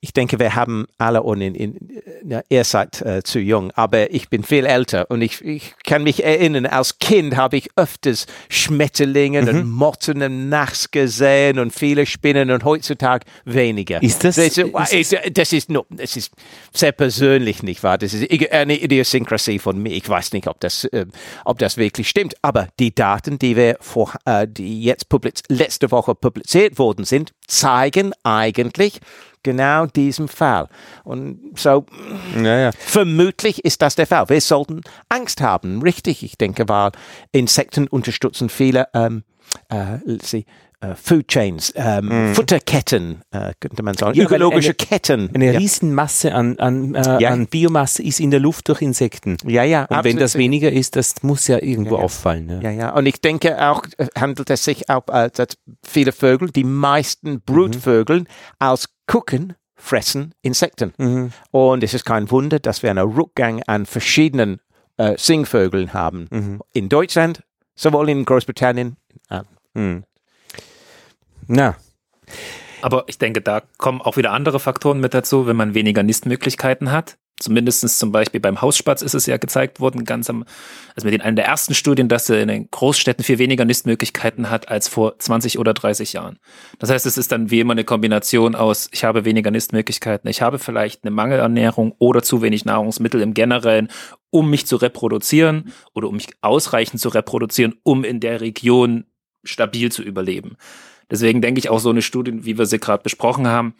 Speaker 3: Ich denke, wir haben alle, und in, in, ja, ihr seid äh, zu jung, aber ich bin viel älter und ich, ich kann mich erinnern, als Kind habe ich öfters Schmetterlinge mhm. und Motten und Nachts gesehen und viele Spinnen und heutzutage weniger.
Speaker 1: Ist das?
Speaker 3: Das ist, das ist, nur, das ist sehr persönlich, nicht wahr? Das ist eine Idiosynkrasie von mir. Ich weiß nicht, ob das, äh, ob das wirklich stimmt, aber die Daten, die wir vor, äh, die jetzt letzte Woche publiziert worden sind, zeigen eigentlich genau diesem Fall. Und so, ja, ja. vermutlich ist das der Fall. Wir sollten Angst haben, richtig. Ich denke, weil Insekten unterstützen viele, ähm, äh, sie, Uh, Food Chains, ähm, mm. Futterketten, äh, könnte man sagen, ökologische eine, Ketten.
Speaker 1: Eine ja. Riesenmasse an, an, äh, ja. an Biomasse ist in der Luft durch Insekten.
Speaker 3: Ja, ja.
Speaker 1: Und wenn das weniger ist, das muss ja irgendwo
Speaker 3: ja,
Speaker 1: auffallen.
Speaker 3: Ja. ja, Und ich denke auch, äh, handelt es sich auch, äh, dass viele Vögel, die meisten Brutvögel mhm. als Gucken fressen Insekten. Mhm. Und es ist kein Wunder, dass wir einen Rückgang an verschiedenen äh, Singvögeln haben. Mhm. In Deutschland, sowohl in Großbritannien. Äh, mhm.
Speaker 1: Na.
Speaker 4: Aber ich denke, da kommen auch wieder andere Faktoren mit dazu, wenn man weniger Nistmöglichkeiten hat. Zumindestens zum Beispiel beim Hausspatz ist es ja gezeigt worden, ganz am, also mit in einer der ersten Studien, dass er in den Großstädten viel weniger Nistmöglichkeiten hat als vor 20 oder 30 Jahren. Das heißt, es ist dann wie immer eine Kombination aus, ich habe weniger Nistmöglichkeiten, ich habe vielleicht eine Mangelernährung oder zu wenig Nahrungsmittel im Generellen, um mich zu reproduzieren oder um mich ausreichend zu reproduzieren, um in der Region stabil zu überleben. Deswegen denke ich auch so eine Studie, wie wir sie gerade besprochen haben,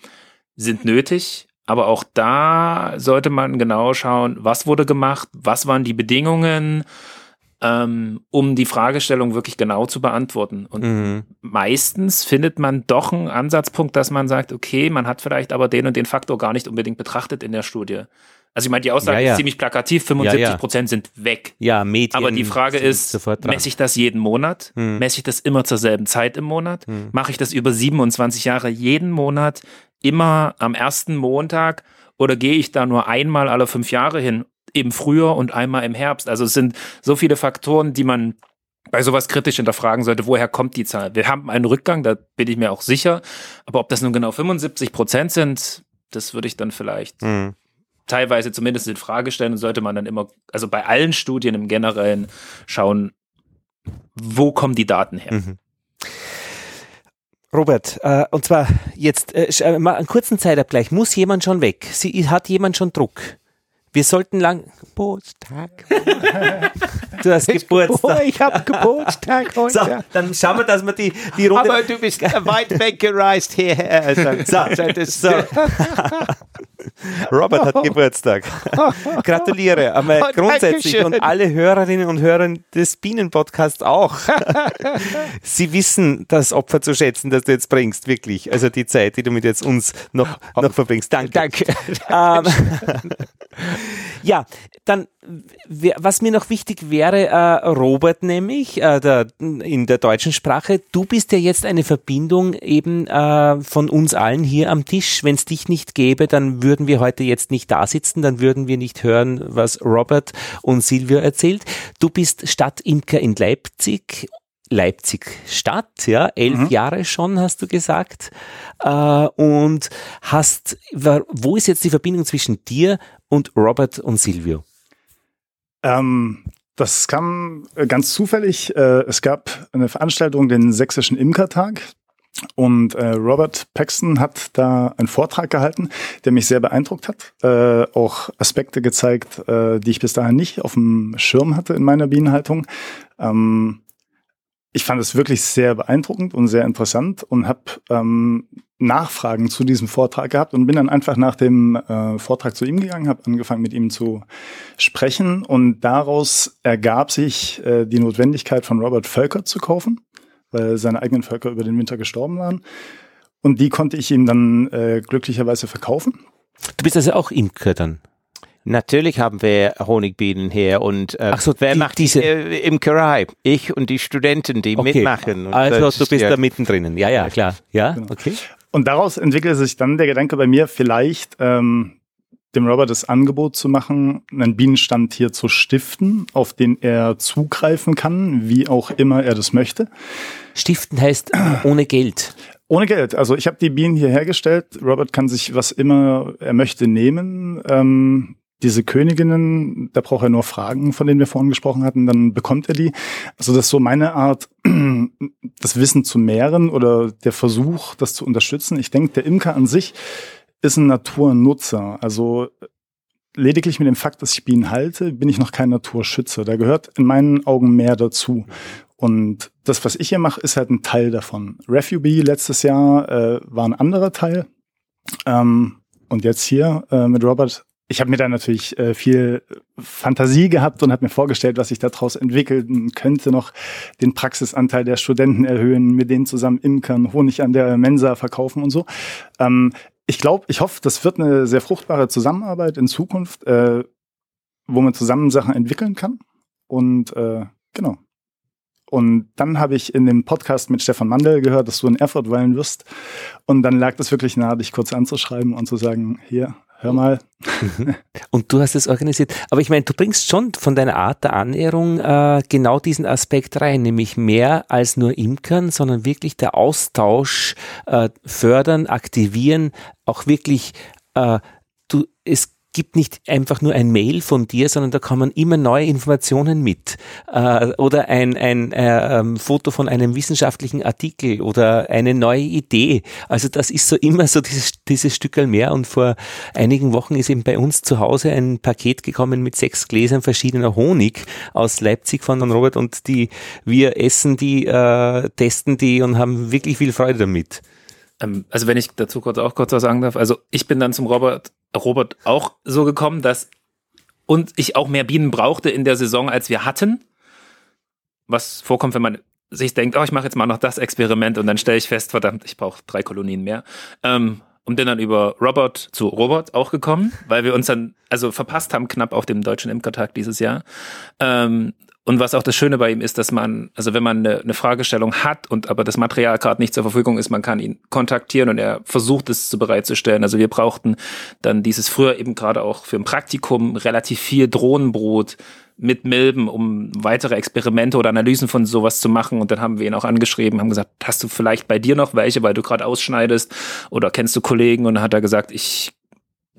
Speaker 4: sind nötig. Aber auch da sollte man genau schauen, was wurde gemacht, was waren die Bedingungen, ähm, um die Fragestellung wirklich genau zu beantworten. Und mhm. meistens findet man doch einen Ansatzpunkt, dass man sagt, okay, man hat vielleicht aber den und den Faktor gar nicht unbedingt betrachtet in der Studie. Also ich meine, die Aussage ja, ja. ist ziemlich plakativ, 75 Prozent ja, sind weg.
Speaker 1: Ja, Medien.
Speaker 4: Aber die Frage ist, messe ich das jeden Monat? Hm. Messe ich das immer zur selben Zeit im Monat? Hm. Mache ich das über 27 Jahre jeden Monat, immer am ersten Montag? Oder gehe ich da nur einmal alle fünf Jahre hin? Im Frühjahr und einmal im Herbst. Also es sind so viele Faktoren, die man bei sowas kritisch hinterfragen sollte, woher kommt die Zahl? Wir haben einen Rückgang, da bin ich mir auch sicher. Aber ob das nun genau 75 Prozent sind, das würde ich dann vielleicht hm teilweise zumindest in Frage stellen und sollte man dann immer, also bei allen Studien im Generellen schauen, wo kommen die Daten her. Mhm.
Speaker 1: Robert, äh, und zwar jetzt äh, äh mal einen kurzen Zeitabgleich. Muss jemand schon weg? Sie, hat jemand schon Druck? Wir sollten lang.
Speaker 3: Geburtstag.
Speaker 1: du hast (laughs) Geburtstag.
Speaker 3: ich habe Geburtstag (laughs) heute. So,
Speaker 1: dann schauen wir, dass wir die, die Runde.
Speaker 3: Aber du bist weit weggereist hierher. (laughs) So, so.
Speaker 1: Robert hat (laughs) Geburtstag. (laughs) Gratuliere. Aber oh, grundsätzlich und alle Hörerinnen und Hörer des Bienenpodcasts auch. (laughs) Sie wissen das Opfer zu schätzen, das du jetzt bringst, wirklich. Also die Zeit, die du mit jetzt uns noch, noch verbringst. Danke.
Speaker 3: Danke.
Speaker 1: Ähm, ja, dann, was mir noch wichtig wäre, äh, Robert nämlich, äh, der, in der deutschen Sprache, du bist ja jetzt eine Verbindung eben äh, von uns allen hier am Tisch. Wenn es dich nicht gäbe, dann würden wir heute jetzt nicht da sitzen, dann würden wir nicht hören, was Robert und Silvio erzählt. Du bist Stadtimker in Leipzig Leipzig Stadt, ja, elf mhm. Jahre schon, hast du gesagt. Äh, und hast, wo ist jetzt die Verbindung zwischen dir und Robert und Silvio?
Speaker 2: Ähm, das kam äh, ganz zufällig. Äh, es gab eine Veranstaltung, den Sächsischen Imkertag. Und äh, Robert Paxton hat da einen Vortrag gehalten, der mich sehr beeindruckt hat. Äh, auch Aspekte gezeigt, äh, die ich bis dahin nicht auf dem Schirm hatte in meiner Bienenhaltung. Ähm, ich fand es wirklich sehr beeindruckend und sehr interessant und habe ähm, Nachfragen zu diesem Vortrag gehabt und bin dann einfach nach dem äh, Vortrag zu ihm gegangen, habe angefangen mit ihm zu sprechen und daraus ergab sich äh, die Notwendigkeit von Robert Völker zu kaufen, weil seine eigenen Völker über den Winter gestorben waren. Und die konnte ich ihm dann äh, glücklicherweise verkaufen.
Speaker 1: Du bist also auch Imker dann?
Speaker 3: Natürlich haben wir Honigbienen hier und
Speaker 1: äh, Ach so,
Speaker 3: wer die, macht diese äh, Imkerei? Ich und die Studenten, die
Speaker 1: okay.
Speaker 3: mitmachen.
Speaker 1: Also du bist ja da mittendrin. Ja, ja, klar. Ja, genau. okay.
Speaker 2: Und daraus entwickelte sich dann der Gedanke bei mir, vielleicht ähm, dem Robert das Angebot zu machen, einen Bienenstand hier zu stiften, auf den er zugreifen kann, wie auch immer er das möchte.
Speaker 1: Stiften heißt ohne Geld.
Speaker 2: Ohne Geld. Also ich habe die Bienen hier hergestellt. Robert kann sich was immer er möchte nehmen. Ähm, diese Königinnen, da braucht er nur Fragen, von denen wir vorhin gesprochen hatten, dann bekommt er die. Also das ist so meine Art, (clears throat) das Wissen zu mehren oder der Versuch, das zu unterstützen. Ich denke, der Imker an sich ist ein Naturnutzer. Also lediglich mit dem Fakt, dass ich Bienen halte, bin ich noch kein Naturschützer. Da gehört in meinen Augen mehr dazu. Und das, was ich hier mache, ist halt ein Teil davon. Refugee letztes Jahr äh, war ein anderer Teil. Ähm, und jetzt hier äh, mit Robert ich habe mir da natürlich äh, viel Fantasie gehabt und habe mir vorgestellt, was sich daraus entwickeln könnte, noch den Praxisanteil der Studenten erhöhen, mit denen zusammen imkern, Honig an der Mensa verkaufen und so. Ähm, ich glaube, ich hoffe, das wird eine sehr fruchtbare Zusammenarbeit in Zukunft, äh, wo man zusammen Sachen entwickeln kann. Und äh, genau. Und dann habe ich in dem Podcast mit Stefan Mandel gehört, dass du in Erfurt weilen wirst. Und dann lag das wirklich nahe, dich kurz anzuschreiben und zu sagen, hier, hör mal. (laughs)
Speaker 1: Und du hast es organisiert. Aber ich meine, du bringst schon von deiner Art der Annäherung äh, genau diesen Aspekt rein, nämlich mehr als nur Imkern, sondern wirklich der Austausch äh, fördern, aktivieren, auch wirklich äh, du, es gibt nicht einfach nur ein Mail von dir, sondern da kommen immer neue Informationen mit. Äh, oder ein, ein äh, ähm, Foto von einem wissenschaftlichen Artikel oder eine neue Idee. Also das ist so immer so dieses, dieses Stückel mehr. Und vor einigen Wochen ist eben bei uns zu Hause ein Paket gekommen mit sechs Gläsern verschiedener Honig aus Leipzig von Robert und die wir essen die, äh, testen die und haben wirklich viel Freude damit.
Speaker 4: Ähm, also wenn ich dazu kurz auch kurz was sagen darf, also ich bin dann zum Robert, Robert auch so gekommen, dass und ich auch mehr Bienen brauchte in der Saison, als wir hatten. Was vorkommt, wenn man sich denkt, oh, ich mache jetzt mal noch das Experiment und dann stelle ich fest, verdammt, ich brauche drei Kolonien mehr. Ähm, und bin dann über Robert zu Robert auch gekommen, weil wir uns dann also verpasst haben knapp auf dem deutschen Imkertag dieses Jahr. Ähm, und was auch das Schöne bei ihm ist, dass man, also wenn man eine, eine Fragestellung hat und aber das Material gerade nicht zur Verfügung ist, man kann ihn kontaktieren und er versucht es zu bereitzustellen. Also wir brauchten dann dieses früher eben gerade auch für ein Praktikum relativ viel Drohnenbrot mit Milben, um weitere Experimente oder Analysen von sowas zu machen. Und dann haben wir ihn auch angeschrieben, haben gesagt, hast du vielleicht bei dir noch welche, weil du gerade ausschneidest oder kennst du Kollegen? Und dann hat er gesagt, ich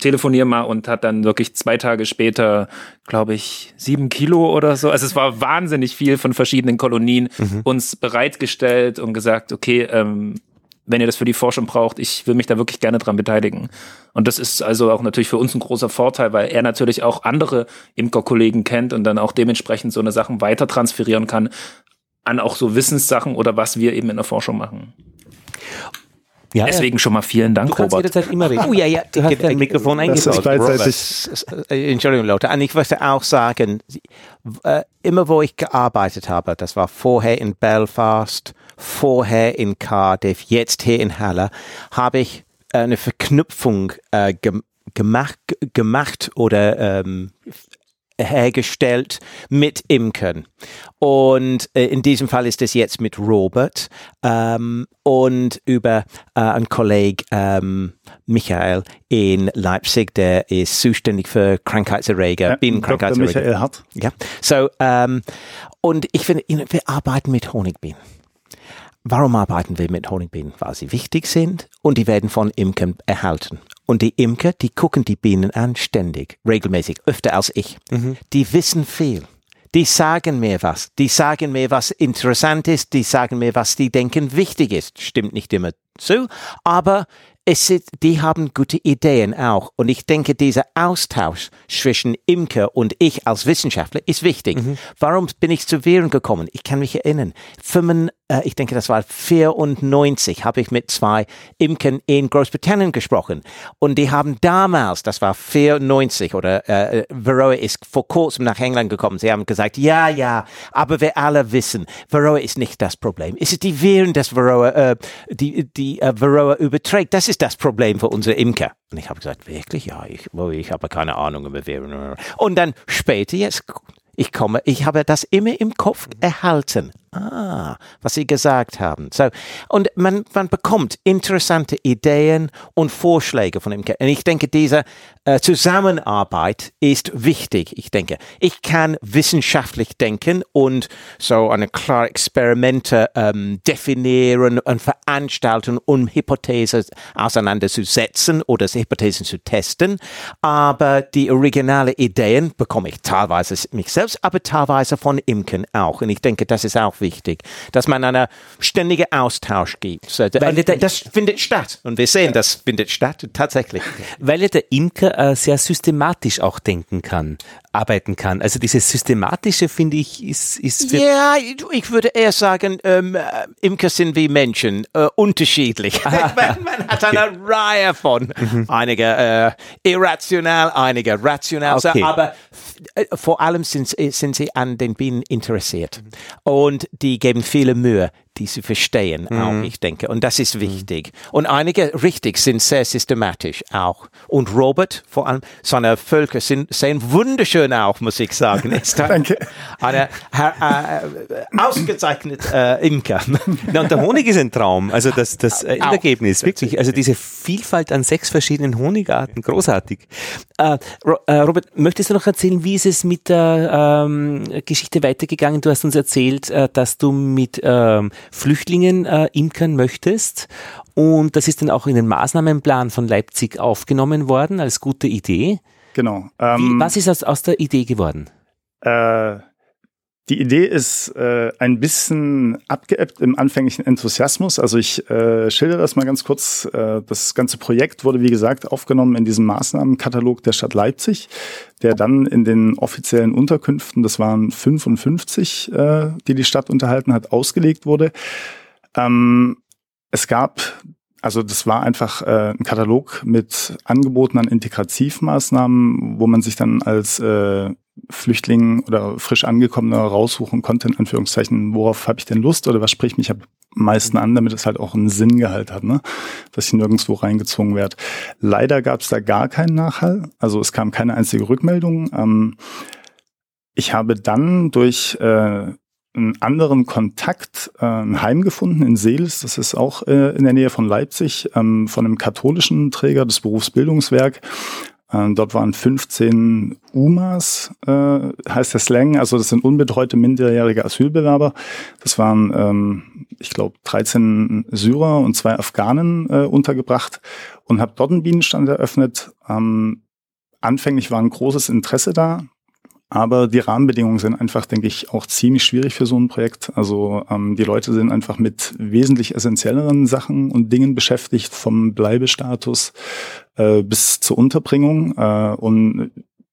Speaker 4: telefonier mal und hat dann wirklich zwei Tage später, glaube ich, sieben Kilo oder so. Also es war wahnsinnig viel von verschiedenen Kolonien mhm. uns bereitgestellt und gesagt, okay, ähm, wenn ihr das für die Forschung braucht, ich will mich da wirklich gerne dran beteiligen. Und das ist also auch natürlich für uns ein großer Vorteil, weil er natürlich auch andere Imkerkollegen kennt und dann auch dementsprechend so eine Sachen weiter transferieren kann an auch so Wissenssachen oder was wir eben in der Forschung machen. Ja, Deswegen schon mal vielen Dank,
Speaker 1: du kannst
Speaker 4: Robert.
Speaker 1: jederzeit immer reden. Oh ja, ja, du hast dein Mikrofon eingebaut.
Speaker 3: Äh, Entschuldigung, Leute. Und ich möchte auch sagen, äh, immer wo ich gearbeitet habe, das war vorher in Belfast, vorher in Cardiff, jetzt hier in Halle, habe ich eine Verknüpfung äh, gemacht, gemacht oder ähm, hergestellt mit Imkern. Und äh, in diesem Fall ist es jetzt mit Robert ähm, und über äh, einen Kollegen ähm, Michael in Leipzig, der ist zuständig für Krankheitserreger, ja, Bienenkrankheitserreger.
Speaker 2: Michael Hart.
Speaker 3: Ja, so ähm, und ich finde, wir arbeiten mit Honigbienen. Warum arbeiten wir mit Honigbienen? Weil sie wichtig sind und die werden von Imkern erhalten. Und die Imker, die gucken die Bienen an ständig, regelmäßig, öfter als ich. Mhm. Die wissen viel. Die sagen mir was. Die sagen mir, was interessant ist. Die sagen mir, was die denken wichtig ist. Stimmt nicht immer zu, aber es ist, die haben gute Ideen auch. Und ich denke, dieser Austausch zwischen Imker und ich als Wissenschaftler ist wichtig. Mhm. Warum bin ich zu Viren gekommen? Ich kann mich erinnern. 5, äh, ich denke, das war 94, habe ich mit zwei Imkern in Großbritannien gesprochen. Und die haben damals, das war 94 oder äh, Varroa ist vor kurzem nach England gekommen. Sie haben gesagt, ja, ja, aber wir alle wissen, Varroa ist nicht das Problem. Es ist die Viren, das Varroa, äh, die, die äh, Varroa überträgt. Das ist das Problem für unsere Imker. Und ich habe gesagt, wirklich? Ja, ich, ich habe keine Ahnung über Viren. Und dann später jetzt, ich komme, ich habe das immer im Kopf erhalten. Ah, was Sie gesagt haben. So, und man, man bekommt interessante Ideen und Vorschläge von ihm. Und ich denke, diese äh, Zusammenarbeit ist wichtig. Ich denke, ich kann wissenschaftlich denken und so eine klare Experimente ähm, definieren und veranstalten, um Hypothesen auseinanderzusetzen oder Hypothesen zu testen. Aber die originale Ideen bekomme ich teilweise mich selbst, aber teilweise von Imken auch. Und ich denke, das ist auch wichtig, dass man einen ständigen Austausch gibt. Weil das findet statt. Und wir sehen, das findet statt, tatsächlich.
Speaker 1: Weil der Imker äh, sehr systematisch auch denken kann, arbeiten kann. Also dieses Systematische, finde ich, ist... ist
Speaker 3: ja, ich würde eher sagen, ähm, äh, Imker sind wie Menschen, äh, unterschiedlich. (laughs) man, man, hat eine okay. Reihe von, mhm. einige äh, irrational, einige rational, okay. aber äh, vor allem sind, sind sie an den Bienen interessiert. Mhm. Und die geben viele Mühe, die sie verstehen, mhm. auch, ich denke. Und das ist wichtig. Mhm. Und einige, richtig, sind sehr systematisch auch. Und Robert, vor allem, seine Völker sind, sehen wunderschön auch, muss ich sagen. (laughs) Ist
Speaker 2: Danke.
Speaker 3: Eine äh, äh, ausgezeichnete äh, Imker. (laughs)
Speaker 1: Ja, und der Honig ist ein Traum. Also das, das äh, Ergebnis, wirklich. Also diese Vielfalt an sechs verschiedenen Honigarten, großartig. Äh, äh, Robert, möchtest du noch erzählen, wie ist es mit der ähm, Geschichte weitergegangen? Du hast uns erzählt, äh, dass du mit ähm, Flüchtlingen äh, imkern möchtest. Und das ist dann auch in den Maßnahmenplan von Leipzig aufgenommen worden als gute Idee.
Speaker 2: Genau.
Speaker 1: Ähm, Wie, was ist aus, aus der Idee geworden?
Speaker 2: Äh, die Idee ist äh, ein bisschen abgeebbt im anfänglichen Enthusiasmus. Also ich äh, schilder das mal ganz kurz. Äh, das ganze Projekt wurde, wie gesagt, aufgenommen in diesem Maßnahmenkatalog der Stadt Leipzig, der dann in den offiziellen Unterkünften, das waren 55, äh, die die Stadt unterhalten hat, ausgelegt wurde. Ähm, es gab also das war einfach äh, ein Katalog mit Angeboten an Integrativmaßnahmen, wo man sich dann als äh, Flüchtling oder frisch angekommener raussuchen konnte, in Anführungszeichen, worauf habe ich denn Lust oder was spricht mich am meisten an, damit es halt auch einen Sinngehalt hat, ne? dass ich nirgendwo reingezwungen werde. Leider gab es da gar keinen Nachhall, also es kam keine einzige Rückmeldung. Ähm, ich habe dann durch äh, einen anderen Kontakt äh, ein Heim gefunden in Seels, das ist auch äh, in der Nähe von Leipzig, ähm, von einem katholischen Träger des Berufsbildungswerk. Äh, dort waren 15 UMAs, äh, heißt der Slang, also das sind unbetreute minderjährige Asylbewerber. Das waren, ähm, ich glaube, 13 Syrer und zwei Afghanen äh, untergebracht und habe dort einen Bienenstand eröffnet. Ähm, anfänglich war ein großes Interesse da. Aber die Rahmenbedingungen sind einfach, denke ich, auch ziemlich schwierig für so ein Projekt. Also ähm, die Leute sind einfach mit wesentlich essentielleren Sachen und Dingen beschäftigt, vom Bleibestatus äh, bis zur Unterbringung. Äh, und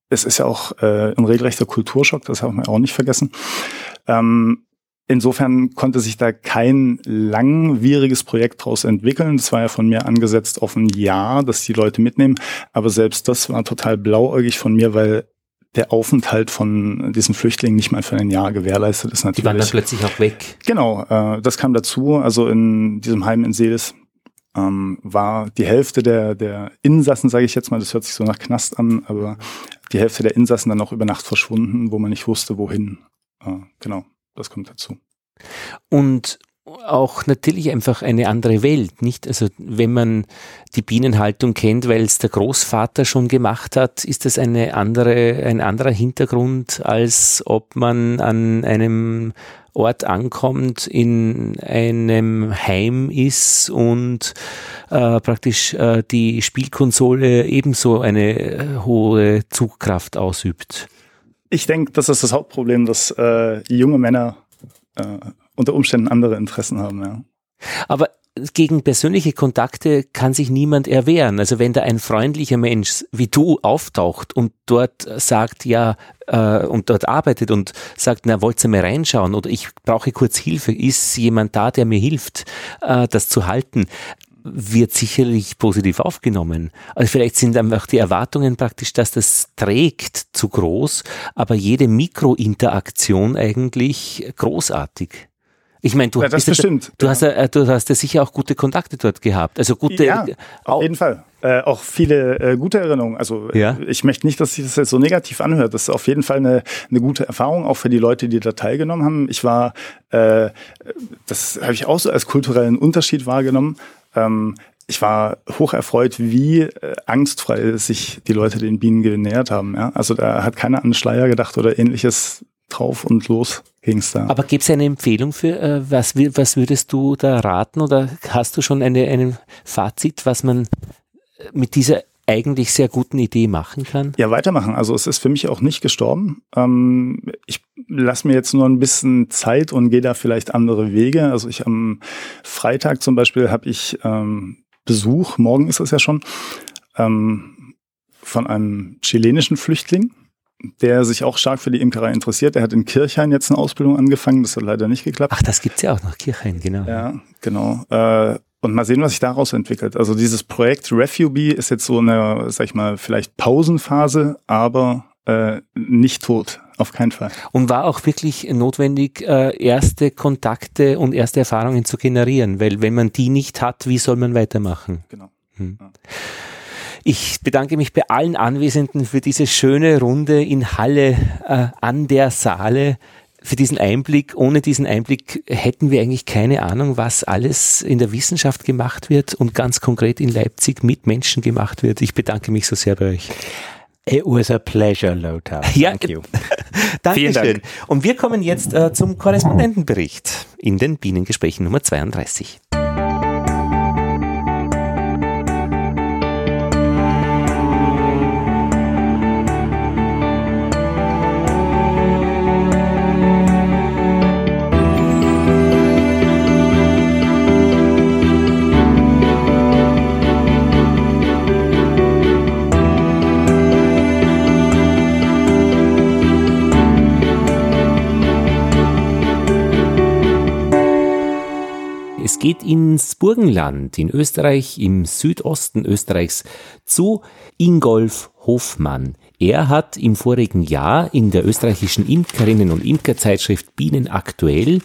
Speaker 2: es ist ja auch äh, ein regelrechter Kulturschock, das haben wir auch nicht vergessen. Ähm, Insofern konnte sich da kein langwieriges Projekt daraus entwickeln. Das war ja von mir angesetzt auf ein Jahr, dass die Leute mitnehmen. Aber selbst das war total blauäugig von mir, weil der Aufenthalt von diesen Flüchtlingen nicht mal für ein Jahr gewährleistet ist.
Speaker 1: Natürlich. Die waren dann plötzlich auch weg.
Speaker 2: Genau, äh, das kam dazu. Also in diesem Heim in Seeles ähm, war die Hälfte der, der Insassen, sage ich jetzt mal, das hört sich so nach Knast an, aber die Hälfte der Insassen dann auch über Nacht verschwunden, wo man nicht wusste, wohin. Äh, genau, das kommt dazu.
Speaker 1: Und auch natürlich einfach eine andere Welt, nicht? Also wenn man die Bienenhaltung kennt, weil es der Großvater schon gemacht hat, ist das eine andere, ein anderer Hintergrund, als ob man an einem Ort ankommt, in einem Heim ist und äh, praktisch äh, die Spielkonsole ebenso eine äh, hohe Zugkraft ausübt.
Speaker 2: Ich denke, das ist das Hauptproblem, dass äh, junge Männer äh, unter Umständen andere Interessen haben, ja.
Speaker 1: Aber gegen persönliche Kontakte kann sich niemand erwehren. Also wenn da ein freundlicher Mensch wie du auftaucht und dort sagt, ja, äh, und dort arbeitet und sagt, na, wollt ihr mal reinschauen oder ich brauche kurz Hilfe, ist jemand da, der mir hilft, äh, das zu halten, wird sicherlich positiv aufgenommen. Also vielleicht sind einfach die Erwartungen praktisch, dass das trägt, zu groß, aber jede Mikrointeraktion eigentlich großartig. Ich meine, du,
Speaker 2: ja, das bestimmt.
Speaker 1: du, ja. hast, äh, du hast ja sicher auch gute Kontakte dort gehabt. Also gute.
Speaker 2: Ja, auf jeden Fall. Äh, auch viele äh, gute Erinnerungen. Also ja. ich möchte nicht, dass sich das jetzt so negativ anhört. Das ist auf jeden Fall eine, eine gute Erfahrung, auch für die Leute, die da teilgenommen haben. Ich war, äh, das habe ich auch so als kulturellen Unterschied wahrgenommen. Ähm, ich war hoch erfreut, wie äh, angstfrei sich die Leute den Bienen genähert haben. Ja? Also da hat keiner an Schleier gedacht oder ähnliches drauf und los ging's da.
Speaker 1: Aber gibt es eine Empfehlung für, äh, was, was würdest du da raten oder hast du schon eine, ein Fazit, was man mit dieser eigentlich sehr guten Idee machen kann?
Speaker 2: Ja, weitermachen. Also es ist für mich auch nicht gestorben. Ähm, ich lasse mir jetzt nur ein bisschen Zeit und gehe da vielleicht andere Wege. Also ich am Freitag zum Beispiel habe ich ähm, Besuch, morgen ist es ja schon, ähm, von einem chilenischen Flüchtling der sich auch stark für die Imkerei interessiert. Er hat in Kirchhain jetzt eine Ausbildung angefangen, das hat leider nicht geklappt.
Speaker 1: Ach, das gibt's ja auch noch, Kirchhain, genau.
Speaker 2: Ja, genau. Äh, und mal sehen, was sich daraus entwickelt. Also dieses Projekt Refugee ist jetzt so eine, sag ich mal, vielleicht Pausenphase, aber äh, nicht tot. Auf keinen Fall.
Speaker 1: Und war auch wirklich notwendig, äh, erste Kontakte und erste Erfahrungen zu generieren, weil wenn man die nicht hat, wie soll man weitermachen?
Speaker 2: Genau.
Speaker 1: Hm. Ja. Ich bedanke mich bei allen Anwesenden für diese schöne Runde in Halle äh, an der Saale für diesen Einblick. Ohne diesen Einblick hätten wir eigentlich keine Ahnung, was alles in der Wissenschaft gemacht wird und ganz konkret in Leipzig mit Menschen gemacht wird. Ich bedanke mich so sehr bei euch.
Speaker 3: It was a pleasure, Lothar. (laughs)
Speaker 1: Ja, Thank you. (laughs) Dankeschön. Dank. Und wir kommen jetzt äh, zum Korrespondentenbericht in den Bienengesprächen Nummer 32. geht ins Burgenland in Österreich, im Südosten Österreichs, zu Ingolf Hofmann. Er hat im vorigen Jahr in der österreichischen Imkerinnen- und Imkerzeitschrift Bienen aktuell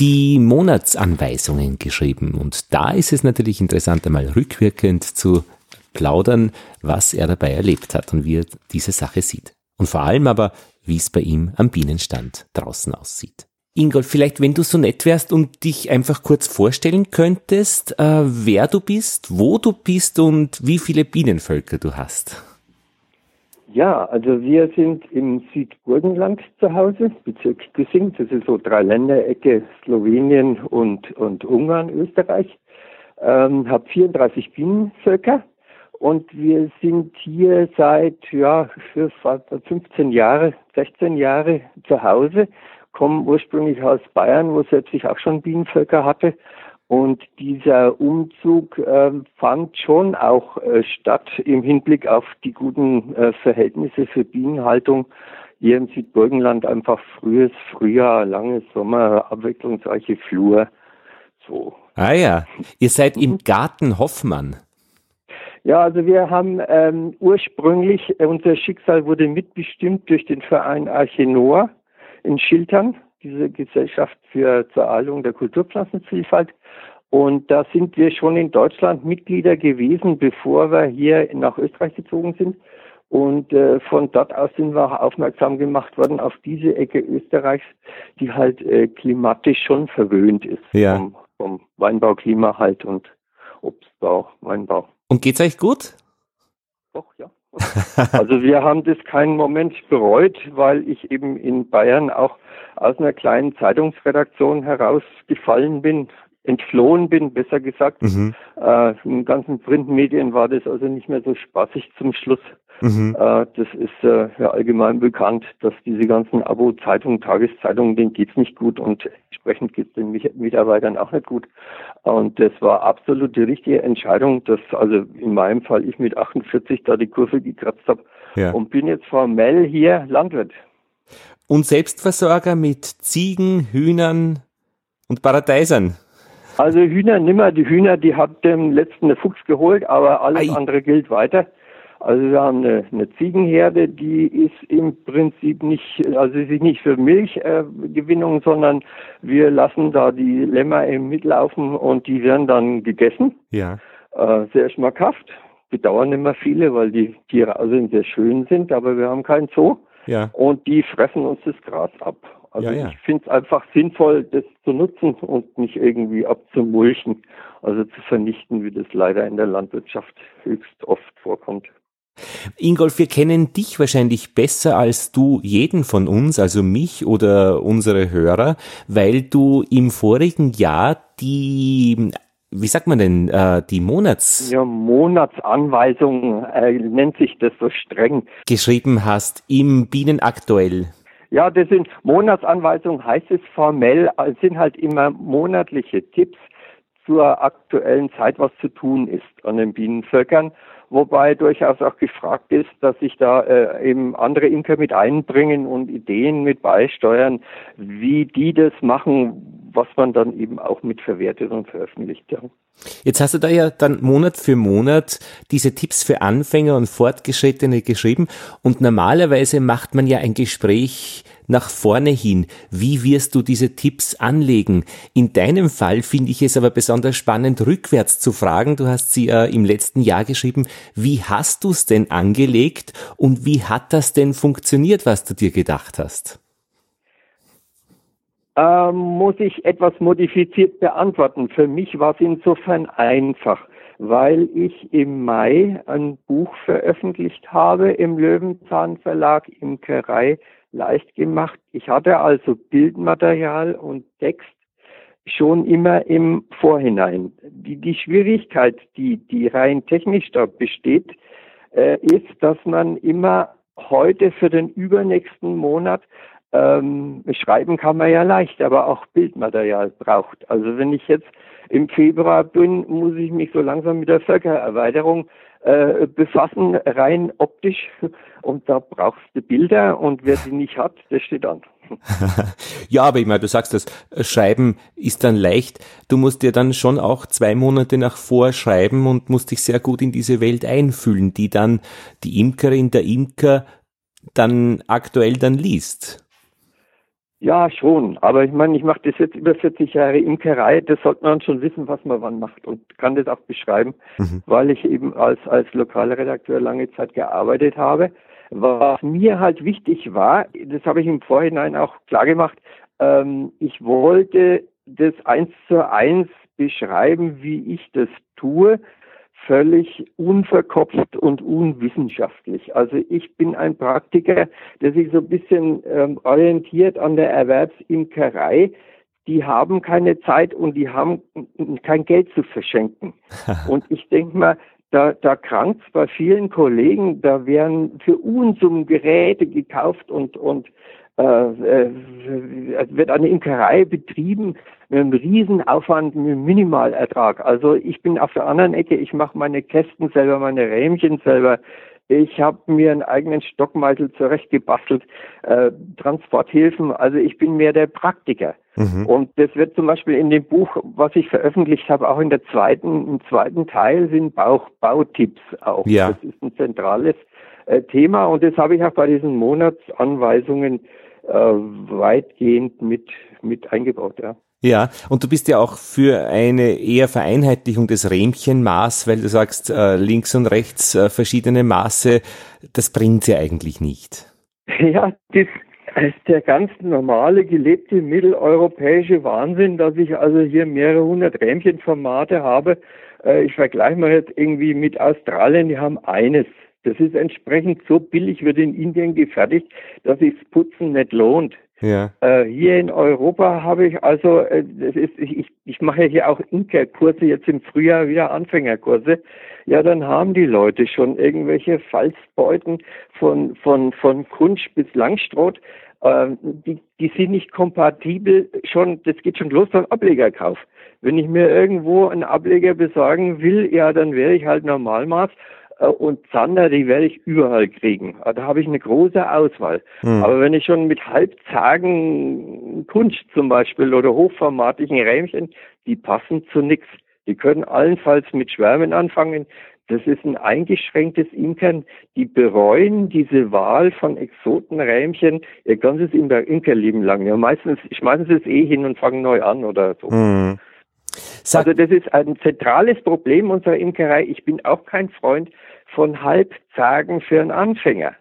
Speaker 1: die Monatsanweisungen geschrieben. Und da ist es natürlich interessant, einmal rückwirkend zu plaudern, was er dabei erlebt hat und wie er diese Sache sieht. Und vor allem aber, wie es bei ihm am Bienenstand draußen aussieht. Ingolf, vielleicht wenn du so nett wärst und dich einfach kurz vorstellen könntest, äh, wer du bist, wo du bist und wie viele Bienenvölker du hast.
Speaker 5: Ja, also wir sind im Südburgenland zu Hause, Bezirk Güssing, das ist so drei Länderecke, Slowenien und, und Ungarn, Österreich. Ähm, habe 34 Bienenvölker und wir sind hier seit ja für 15 Jahre, 16 Jahre zu Hause komme ursprünglich aus Bayern, wo selbst ich auch schon Bienenvölker hatte. Und dieser Umzug äh, fand schon auch äh, statt im Hinblick auf die guten äh, Verhältnisse für Bienenhaltung hier im Südburgenland. Einfach frühes Frühjahr, langes Sommer, abwechslungsreiche Flur. So.
Speaker 1: Ah ja, ihr seid im Garten Hoffmann.
Speaker 5: Ja, also wir haben ähm, ursprünglich, äh, unser Schicksal wurde mitbestimmt durch den Verein Arche Noah in Schiltern, diese Gesellschaft für zur Erhaltung der Kulturpflanzenvielfalt. Und da sind wir schon in Deutschland Mitglieder gewesen, bevor wir hier nach Österreich gezogen sind. Und äh, von dort aus sind wir auch aufmerksam gemacht worden auf diese Ecke Österreichs, die halt äh, klimatisch schon verwöhnt ist
Speaker 1: ja.
Speaker 5: vom, vom Weinbauklima halt und Obstbau, Weinbau.
Speaker 1: Und geht's euch gut?
Speaker 5: Doch, ja. Also wir haben das keinen Moment bereut, weil ich eben in Bayern auch aus einer kleinen Zeitungsredaktion herausgefallen bin, entflohen bin, besser gesagt. Mhm. Äh, in ganzen Printmedien war das also nicht mehr so spaßig zum Schluss. Mhm. Äh, das ist äh, ja allgemein bekannt, dass diese ganzen Abo-Zeitungen, Tageszeitungen, denen geht's nicht gut und entsprechend geht es den Mitarbeitern auch nicht gut. Und das war absolut die richtige Entscheidung, dass also in meinem Fall ich mit 48 da die Kurve gekratzt habe ja. und bin jetzt formell hier Landwirt.
Speaker 1: Und Selbstversorger mit Ziegen, Hühnern und Paradeisern.
Speaker 5: Also Hühner nimmer. Die Hühner, die hat dem letzten eine Fuchs geholt, aber alles Ei. andere gilt weiter. Also wir haben eine, eine Ziegenherde, die ist im Prinzip nicht, also sie ist nicht für Milchgewinnung, äh, sondern wir lassen da die Lämmer im Mitlaufen und die werden dann gegessen.
Speaker 1: Ja.
Speaker 5: Äh, sehr schmackhaft. Bedauern immer viele, weil die Tiere also sehr schön sind, aber wir haben keinen Zoo.
Speaker 1: Ja.
Speaker 5: Und die fressen uns das Gras ab. Also ja, ja. ich finde es einfach sinnvoll, das zu nutzen und nicht irgendwie abzumulchen, also zu vernichten, wie das leider in der Landwirtschaft höchst oft vorkommt.
Speaker 1: Ingolf, wir kennen dich wahrscheinlich besser als du jeden von uns, also mich oder unsere Hörer, weil du im vorigen Jahr die wie sagt man denn, äh, die Monats...
Speaker 5: Ja, Monatsanweisung äh, nennt sich das so streng.
Speaker 1: Geschrieben hast im Bienenaktuell.
Speaker 5: Ja, das sind Monatsanweisungen, heißt es formell, sind halt immer monatliche Tipps zur aktuellen Zeit, was zu tun ist an den Bienenvölkern wobei durchaus auch gefragt ist, dass sich da äh, eben andere Imker mit einbringen und Ideen mit beisteuern, wie die das machen, was man dann eben auch mit verwertet und veröffentlicht. Ja.
Speaker 1: Jetzt hast du da ja dann Monat für Monat diese Tipps für Anfänger und Fortgeschrittene geschrieben und normalerweise macht man ja ein Gespräch nach vorne hin. Wie wirst du diese Tipps anlegen? In deinem Fall finde ich es aber besonders spannend, rückwärts zu fragen. Du hast sie äh, im letzten Jahr geschrieben. Wie hast du es denn angelegt und wie hat das denn funktioniert, was du dir gedacht hast?
Speaker 5: Ähm, muss ich etwas modifiziert beantworten. Für mich war es insofern einfach, weil ich im Mai ein Buch veröffentlicht habe im Löwenzahn Verlag Imkerei leicht gemacht. Ich hatte also Bildmaterial und Text schon immer im Vorhinein. Die, die Schwierigkeit, die, die rein technisch da besteht, äh, ist, dass man immer heute für den übernächsten Monat ähm, schreiben kann man ja leicht, aber auch Bildmaterial braucht. Also wenn ich jetzt im Februar bin, muss ich mich so langsam mit der Völkererweiterung äh, befassen, rein optisch. Und da brauchst du Bilder und wer die nicht hat, der steht an. (laughs)
Speaker 1: ja, aber ich meine, du sagst das, Schreiben ist dann leicht. Du musst dir dann schon auch zwei Monate nach vorschreiben und musst dich sehr gut in diese Welt einfühlen, die dann die Imkerin, der Imker dann aktuell dann liest.
Speaker 5: Ja, schon. Aber ich meine, ich mache das jetzt über 40 Jahre Imkerei. Das sollte man schon wissen, was man wann macht und kann das auch beschreiben, mhm. weil ich eben als, als Lokalredakteur lange Zeit gearbeitet habe. Was mir halt wichtig war, das habe ich im Vorhinein auch klar gemacht, ähm, ich wollte das eins zu eins beschreiben, wie ich das tue, völlig unverkopft und unwissenschaftlich. Also ich bin ein Praktiker, der sich so ein bisschen ähm, orientiert an der Erwerbsimkerei. Die haben keine Zeit und die haben kein Geld zu verschenken. (laughs) und ich denke mal, da, da krankt bei vielen Kollegen, da werden für Unsummen Geräte gekauft und, und wird eine Imkerei betrieben mit einem Riesenaufwand, mit einem Minimalertrag. Also ich bin auf der anderen Ecke, ich mache meine Kästen selber, meine Rähmchen selber. Ich habe mir einen eigenen Stockmeißel zurechtgebastelt, äh, Transporthilfen. Also ich bin mehr der Praktiker. Mhm. Und das wird zum Beispiel in dem Buch, was ich veröffentlicht habe, auch in der zweiten, im zweiten Teil sind Bauch, Bautipps auch.
Speaker 1: Ja.
Speaker 5: Das ist ein zentrales äh, Thema und das habe ich auch bei diesen Monatsanweisungen äh, weitgehend mit, mit eingebaut, ja.
Speaker 1: Ja, und du bist ja auch für eine eher Vereinheitlichung des Rähmchenmaß, weil du sagst, äh, links und rechts äh, verschiedene Maße, das bringt ja eigentlich nicht. (laughs)
Speaker 5: Ja, das ist der ganz normale, gelebte mitteleuropäische Wahnsinn, dass ich also hier mehrere hundert Rähmchenformate habe. Äh, ich vergleiche mal jetzt irgendwie mit Australien, die haben eines. Das ist entsprechend so billig, wird in Indien gefertigt, dass sich Putzen nicht lohnt. Ja. Äh, hier in Europa habe ich also, äh, das ist, ich, ich mache ja hier auch Inka-Kurse, jetzt im Frühjahr wieder Anfängerkurse. Ja, dann haben die Leute schon irgendwelche Falzbeuten von, von, von Kunsch bis Langstrot. Äh, die, die sind nicht kompatibel schon, das geht schon los beim Ablegerkauf. Wenn ich mir irgendwo einen Ableger besorgen will, ja, dann wäre ich halt Normalmaß und Zander, die werde ich überall kriegen. Ah, da habe ich eine große Auswahl. Mhm. Aber wenn ich schon mit halbzagen Kunst zum Beispiel oder hochformatigen Rähmchen, die passen zu nichts. Die können allenfalls mit Schwärmen anfangen. Das ist ein eingeschränktes Imkern. Die bereuen diese Wahl von Exotenrähmchen ihr ganzes Imkerleben lang. Ja, meistens schmeißen sie es eh hin und fangen neu an oder so. Mhm. Sag also das ist ein zentrales Problem unserer Imkerei. Ich bin auch kein Freund von Halbzagen für einen Anfänger.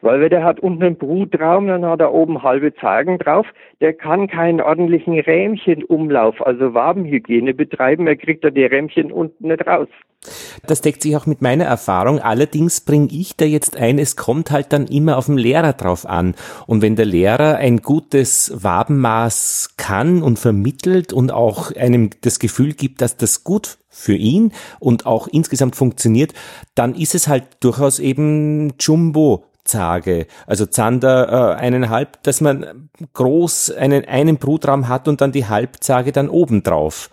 Speaker 5: Weil der hat unten einen Brutraum, dann hat er oben halbe Zagen drauf. Der kann keinen ordentlichen Rähmchenumlauf, also Wabenhygiene betreiben. Er kriegt da die Rähmchen unten nicht raus.
Speaker 1: Das deckt sich auch mit meiner Erfahrung. Allerdings bringe ich da jetzt ein, es kommt halt dann immer auf den Lehrer drauf an. Und wenn der Lehrer ein gutes Wabenmaß kann und vermittelt und auch einem das Gefühl gibt, dass das gut für ihn und auch insgesamt funktioniert, dann ist es halt durchaus eben Jumbo Zage, also Zander äh, eineinhalb, dass man groß einen, einen Brutraum hat und dann die Halbzage dann oben drauf.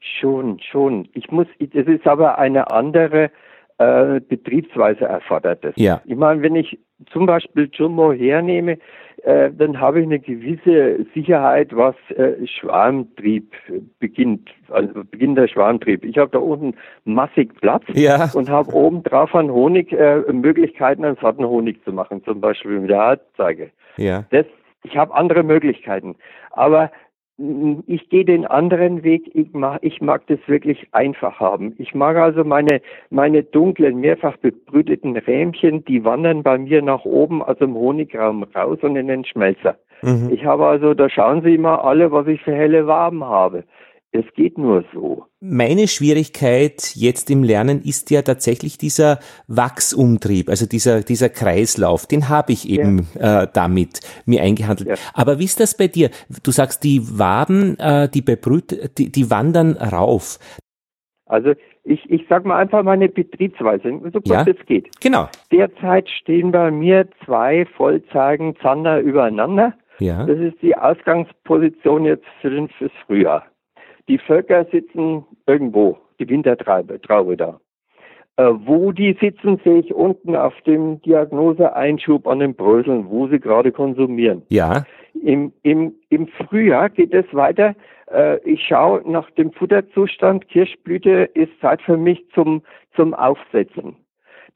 Speaker 5: Schon, schon. Ich muss, das ist aber eine andere äh, Betriebsweise erfordert es. Ja. Ich meine, wenn ich zum Beispiel Jumbo hernehme, äh, dann habe ich eine gewisse Sicherheit, was äh, Schwarmtrieb beginnt, also Beginn der Schwarmtrieb. Ich habe da unten massig Platz ja. und habe oben drauf an Honig äh, Möglichkeiten, einen Sortenhonig zu machen, zum Beispiel mit der Halbzeige. Ja. Das, ich habe andere Möglichkeiten. Aber ich gehe den anderen Weg. Ich mag, ich mag das wirklich einfach haben. Ich mag also meine, meine dunklen, mehrfach bebrüteten Rähmchen, die wandern bei mir nach oben aus dem Honigraum raus und in den Schmelzer. Mhm. Ich habe also, da schauen Sie mal alle, was ich für helle Waben habe. Es geht nur so.
Speaker 1: Meine Schwierigkeit jetzt im Lernen ist ja tatsächlich dieser Wachsumtrieb, also dieser, dieser Kreislauf, den habe ich eben ja. äh, damit mir eingehandelt. Ja. Aber wie ist das bei dir? Du sagst, die Waben, äh, die bebrüht, die, die wandern rauf.
Speaker 5: Also ich, ich sag mal einfach meine Betriebsweise, so kurz ja, es geht.
Speaker 1: Genau.
Speaker 5: Derzeit stehen bei mir zwei Vollzagen Zander übereinander. Ja. Das ist die Ausgangsposition jetzt für den, fürs Frühjahr. Die Völker sitzen irgendwo, die Wintertraube Traube da. Äh, wo die sitzen, sehe ich unten auf dem Diagnoseeinschub an den Bröseln, wo sie gerade konsumieren.
Speaker 1: Ja.
Speaker 5: Im, im, Im Frühjahr geht es weiter. Äh, ich schaue nach dem Futterzustand. Kirschblüte ist Zeit für mich zum, zum Aufsetzen.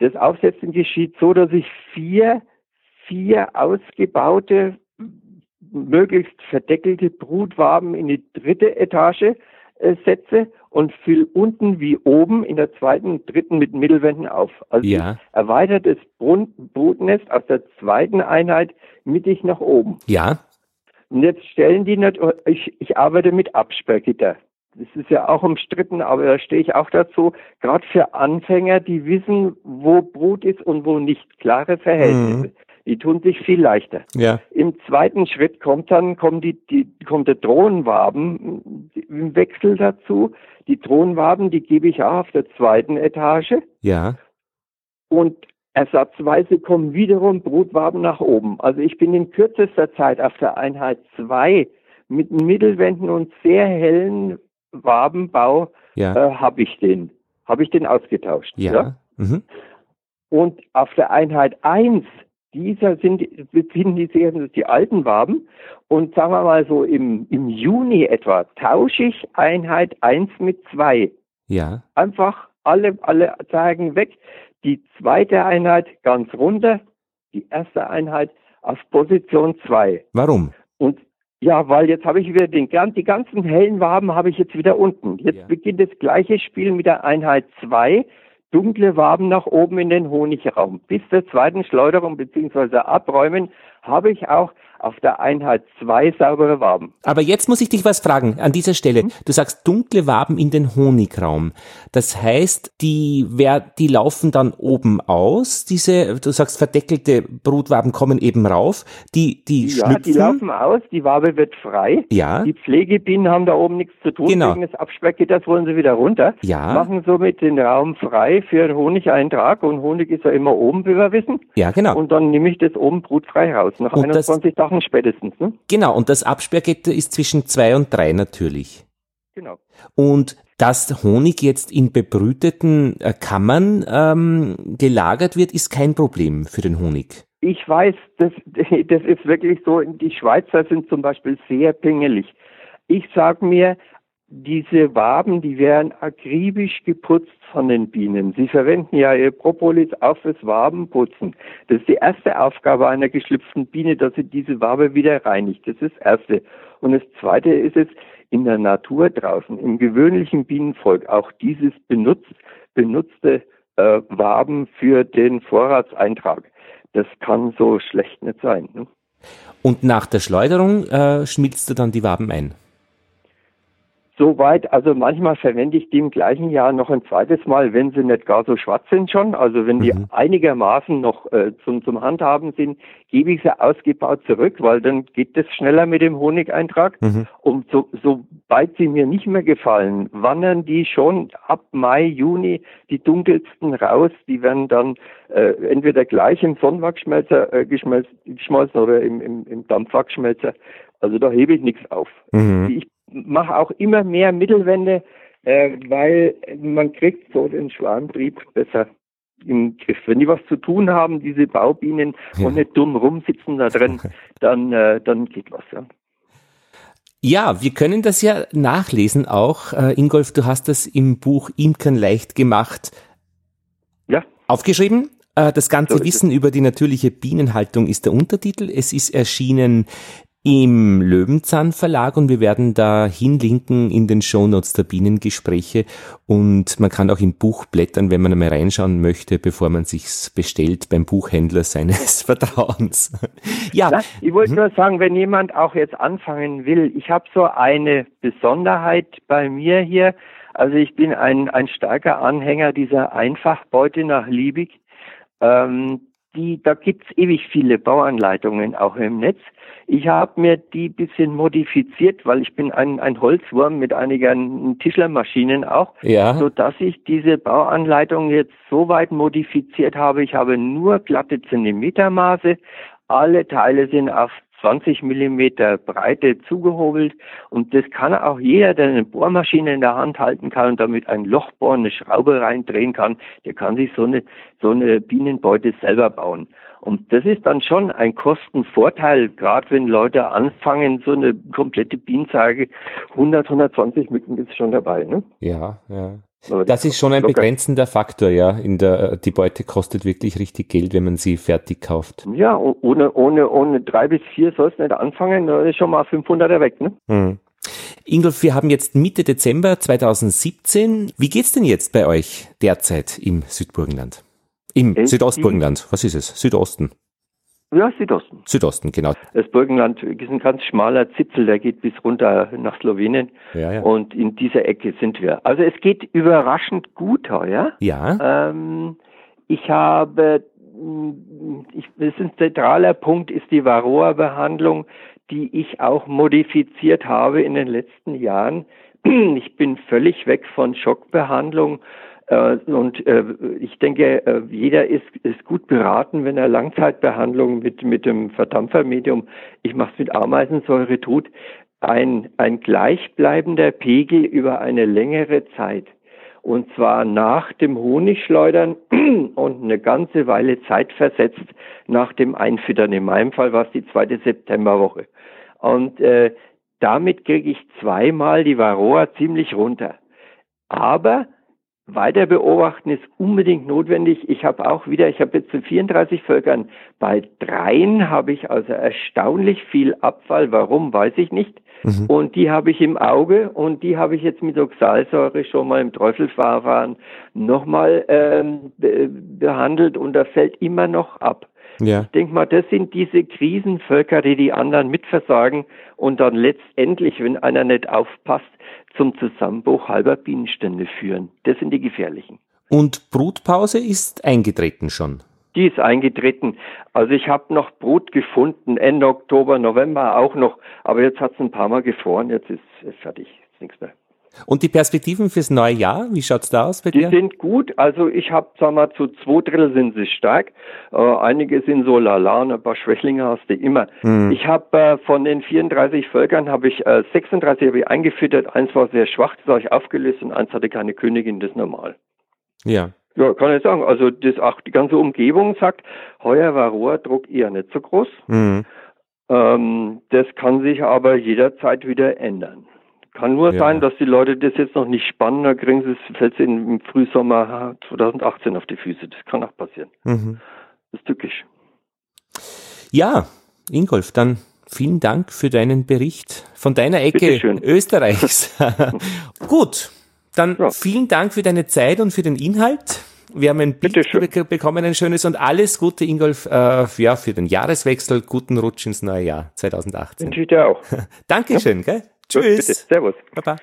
Speaker 5: Das Aufsetzen geschieht so, dass ich vier, vier ausgebaute möglichst verdeckelte Brutwaben in die dritte Etage äh, setze und fülle unten wie oben in der zweiten dritten mit Mittelwänden auf. Also ja. erweitertes Brutnest aus der zweiten Einheit mittig nach oben.
Speaker 1: Ja.
Speaker 5: Und jetzt stellen die nicht, ich, ich arbeite mit Absperrgitter. Das ist ja auch umstritten, aber da stehe ich auch dazu, gerade für Anfänger, die wissen, wo Brut ist und wo nicht. Klare Verhältnisse. Mhm. Die tun sich viel leichter. Ja. Im zweiten Schritt kommt dann kommen die, die kommt der Drohnenwaben im Wechsel dazu. Die Drohnenwaben, die gebe ich auch auf der zweiten Etage.
Speaker 1: Ja.
Speaker 5: Und ersatzweise kommen wiederum Brutwaben nach oben. Also ich bin in kürzester Zeit auf der Einheit 2 mit Mittelwänden und sehr hellen Wabenbau ja. äh, habe ich den, habe ich den ausgetauscht.
Speaker 1: Ja. ja? Mhm.
Speaker 5: Und auf der Einheit 1 dieser sind, befinden die sich die alten Waben. Und sagen wir mal so im, im Juni etwa tausche ich Einheit 1 mit 2.
Speaker 1: Ja.
Speaker 5: Einfach alle, alle Zeigen weg. Die zweite Einheit ganz runter. Die erste Einheit auf Position 2.
Speaker 1: Warum?
Speaker 5: Und ja, weil jetzt habe ich wieder den, die ganzen hellen Waben habe ich jetzt wieder unten. Jetzt ja. beginnt das gleiche Spiel mit der Einheit 2 dunkle Waben nach oben in den Honigraum. Bis zur zweiten Schleuderung bzw. Abräumen habe ich auch auf der Einheit zwei saubere Waben.
Speaker 1: Aber jetzt muss ich dich was fragen an dieser Stelle. Hm? Du sagst dunkle Waben in den Honigraum. Das heißt, die, wer, die laufen dann oben aus, diese, du sagst verdeckelte Brutwaben kommen eben rauf, die, die
Speaker 5: ja,
Speaker 1: schlüpfen.
Speaker 5: die laufen aus, die Wabe wird frei.
Speaker 1: Ja.
Speaker 5: Die Pflegebienen haben da oben nichts zu tun,
Speaker 1: genau.
Speaker 5: wegen des Absperrgitters wollen sie wieder runter.
Speaker 1: Ja.
Speaker 5: Machen somit den Raum frei für einen Honigeintrag und Honig ist ja immer oben, wie wir wissen.
Speaker 1: Ja, genau.
Speaker 5: Und dann nehme ich das oben brutfrei raus, nach und 21 Tagen Wochen spätestens. Ne?
Speaker 1: Genau, und das Absperrgitter ist zwischen zwei und drei natürlich.
Speaker 5: Genau.
Speaker 1: Und dass Honig jetzt in bebrüteten äh, Kammern ähm, gelagert wird, ist kein Problem für den Honig.
Speaker 5: Ich weiß, das, (laughs) das ist wirklich so. Die Schweizer sind zum Beispiel sehr pingelig. Ich sage mir, diese Waben, die werden akribisch geputzt von den Bienen. Sie verwenden ja ihr Propolis auch fürs Wabenputzen. Das ist die erste Aufgabe einer geschlüpften Biene, dass sie diese Wabe wieder reinigt. Das ist das erste. Und das zweite ist es, in der Natur draußen, im gewöhnlichen Bienenvolk, auch dieses benutzt, benutzte äh, Waben für den Vorratseintrag. Das kann so schlecht nicht sein. Ne?
Speaker 1: Und nach der Schleuderung äh, schmilzt du dann die Waben ein?
Speaker 5: Soweit, also manchmal verwende ich die im gleichen Jahr noch ein zweites Mal, wenn sie nicht gar so schwarz sind schon. Also wenn die mhm. einigermaßen noch äh, zum, zum Handhaben sind, gebe ich sie ausgebaut zurück, weil dann geht das schneller mit dem Honigeintrag. Mhm. Und so, sobald sie mir nicht mehr gefallen, wandern die schon ab Mai, Juni die dunkelsten raus. Die werden dann äh, entweder gleich im Sonnenwachsschmelzer äh, geschmolzen oder im, im, im Dampfwachsschmelzer. Also da hebe ich nichts auf. Mhm. Ich mache auch immer mehr Mittelwände, äh, weil man kriegt so den Schwarmtrieb besser im Griff. Wenn die was zu tun haben, diese Baubienen, ja. und nicht dumm rumsitzen da drin, (laughs) dann, äh, dann geht was, ja.
Speaker 1: Ja, wir können das ja nachlesen auch. Äh, Ingolf, du hast das im Buch Imkern leicht gemacht
Speaker 5: ja.
Speaker 1: aufgeschrieben. Äh, das ganze so Wissen über die natürliche Bienenhaltung ist der Untertitel. Es ist erschienen im Löwenzahn Verlag und wir werden da hinlinken in den Shownotes der Bienengespräche und man kann auch im Buch blättern, wenn man einmal reinschauen möchte, bevor man sich's bestellt beim Buchhändler seines (laughs) Vertrauens.
Speaker 5: ja. Ich wollte mhm. nur sagen, wenn jemand auch jetzt anfangen will, ich habe so eine Besonderheit bei mir hier. Also ich bin ein, ein starker Anhänger dieser Einfachbeute nach Liebig. Ähm, die, da gibt's ewig viele Bauanleitungen auch im Netz. Ich habe mir die bisschen modifiziert, weil ich bin ein, ein Holzwurm mit einigen Tischlermaschinen auch,
Speaker 1: ja.
Speaker 5: so dass ich diese Bauanleitung jetzt so weit modifiziert habe. Ich habe nur glatte Zentimetermaße. Alle Teile sind auf 20 Millimeter Breite zugehobelt und das kann auch jeder, der eine Bohrmaschine in der Hand halten kann und damit ein Loch bohren, eine Schraube reindrehen kann, der kann sich so eine, so eine Bienenbeute selber bauen. Und das ist dann schon ein Kostenvorteil, gerade wenn Leute anfangen, so eine komplette Bienenzage, 100, 120 Mücken ist schon dabei. Ne?
Speaker 1: Ja, ja. Das ist schon ein locker. begrenzender Faktor, ja. In der, die Beute kostet wirklich richtig Geld, wenn man sie fertig kauft.
Speaker 5: Ja, ohne, ohne, ohne drei bis vier soll es nicht anfangen, da ist schon mal 500er weg, ne?
Speaker 1: Hm. Ingolf, wir haben jetzt Mitte Dezember 2017. Wie geht's denn jetzt bei euch derzeit im Südburgenland? Im es Südostburgenland. Was ist es? Südosten.
Speaker 5: Ja, Südosten.
Speaker 1: Südosten, genau.
Speaker 5: Das Burgenland ist ein ganz schmaler Zipfel, der geht bis runter nach Slowenien.
Speaker 1: Ja, ja.
Speaker 5: Und in dieser Ecke sind wir. Also es geht überraschend gut heuer.
Speaker 1: Ja.
Speaker 5: Ähm, ich habe, ich, das ist ein zentraler Punkt, ist die Varroa-Behandlung, die ich auch modifiziert habe in den letzten Jahren. Ich bin völlig weg von Schockbehandlung und äh, ich denke, äh, jeder ist, ist gut beraten, wenn er Langzeitbehandlung mit, mit dem Verdampfermedium, ich mache es mit Ameisensäure tut, ein, ein gleichbleibender Pegel über eine längere Zeit. Und zwar nach dem Honigschleudern (clears throat) und eine ganze Weile Zeit versetzt nach dem Einfüttern. In meinem Fall war es die zweite Septemberwoche. Und äh, damit kriege ich zweimal die Varroa ziemlich runter. Aber weiter beobachten ist unbedingt notwendig. Ich habe auch wieder, ich habe jetzt zu 34 Völkern, bei dreien habe ich also erstaunlich viel Abfall. Warum, weiß ich nicht. Mhm. Und die habe ich im Auge und die habe ich jetzt mit Oxalsäure schon mal im Träufelverfahren nochmal ähm, be behandelt und da fällt immer noch ab. Ja. Ich denke mal, das sind diese Krisenvölker, die die anderen mitversagen und dann letztendlich, wenn einer nicht aufpasst, zum Zusammenbruch halber Bienenstände führen. Das sind die gefährlichen.
Speaker 1: Und Brutpause ist eingetreten schon.
Speaker 5: Die ist eingetreten. Also ich habe noch Brut gefunden, Ende Oktober, November auch noch, aber jetzt hat es ein paar Mal gefroren, jetzt ist es fertig, ist nichts mehr.
Speaker 1: Und die Perspektiven fürs neue Jahr, wie schaut's da aus
Speaker 5: bei dir? Die sind gut. Also ich habe, sag mal, zu zwei Drittel sind sie stark. Äh, einige sind so lala und ein paar Schwächlinge hast du immer. Mhm. Ich habe äh, von den 34 Völkern habe ich äh, 36 habe ich eingefüttert. Eins war sehr schwach, das habe ich aufgelöst und eins hatte keine Königin, das ist normal.
Speaker 1: Ja.
Speaker 5: Ja, kann ich sagen. Also das auch die ganze Umgebung sagt, heuer war Rohrdruck eher nicht so groß. Mhm. Ähm, das kann sich aber jederzeit wieder ändern. Kann nur ja. sein, dass die Leute das jetzt noch nicht spannen, da kriegen sie es, fällt es im Frühsommer 2018 auf die Füße. Das kann auch passieren. Mhm. Das ist tückisch.
Speaker 1: Ja, Ingolf, dann vielen Dank für deinen Bericht von deiner Ecke Österreichs. (laughs) Gut, dann ja. vielen Dank für deine Zeit und für den Inhalt. Wir haben ein Bild bekommen, ein schönes und alles Gute, Ingolf, äh, ja, für den Jahreswechsel. Guten Rutsch ins neue Jahr 2018.
Speaker 5: Wünsche ich dir auch. (laughs)
Speaker 1: Dankeschön, ja. gell? Tschüss. Bitte.
Speaker 5: Servus.
Speaker 1: Baba.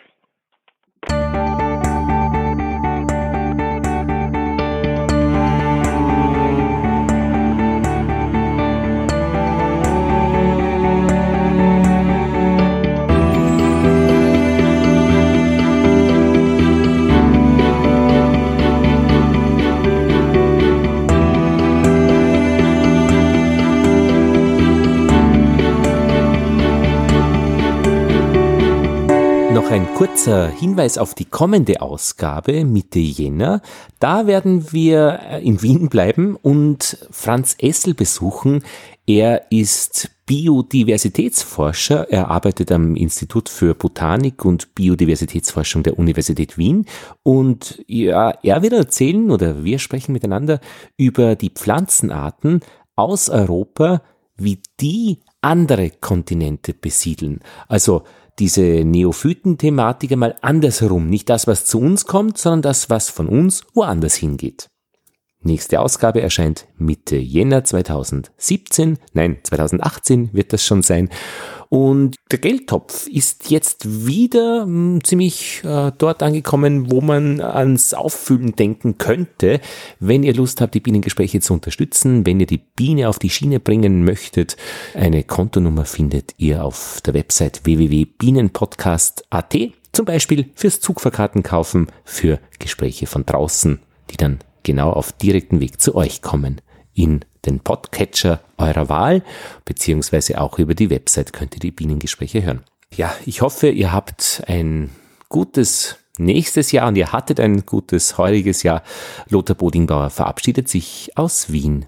Speaker 1: Noch ein kurzer Hinweis auf die kommende Ausgabe Mitte Jänner. Da werden wir äh, in Wien bleiben und Franz Essel besuchen. Er ist Biodiversitätsforscher. Er arbeitet am Institut für Botanik und Biodiversitätsforschung der Universität Wien. Und ja, er wird erzählen oder wir sprechen miteinander über die Pflanzenarten aus Europa, wie die andere Kontinente besiedeln. Also diese Neophyten-Thematik einmal andersherum. Nicht das, was zu uns kommt, sondern das, was von uns woanders hingeht. Nächste Ausgabe erscheint Mitte Jänner 2017. Nein, 2018 wird das schon sein. Und der Geldtopf ist jetzt wieder mh, hm, ziemlich äh, dort angekommen, wo man ans Auffüllen denken könnte. Wenn ihr Lust habt, die Bienengespräche zu unterstützen, wenn ihr die Biene auf die Schiene bringen möchtet, eine Kontonummer findet ihr auf der Website www.bienenpodcast.at. Zum Beispiel fürs Zugfahrkarten kaufen, für Gespräche von draußen, die dann genau auf direkten Weg zu euch kommen. In den Podcatcher eurer Wahl, beziehungsweise auch über die Website könnt ihr die Bienengespräche hören. Ja, ich hoffe, ihr habt ein gutes nächstes Jahr und ihr hattet ein gutes heuriges Jahr. Lothar Bodingbauer verabschiedet sich aus Wien.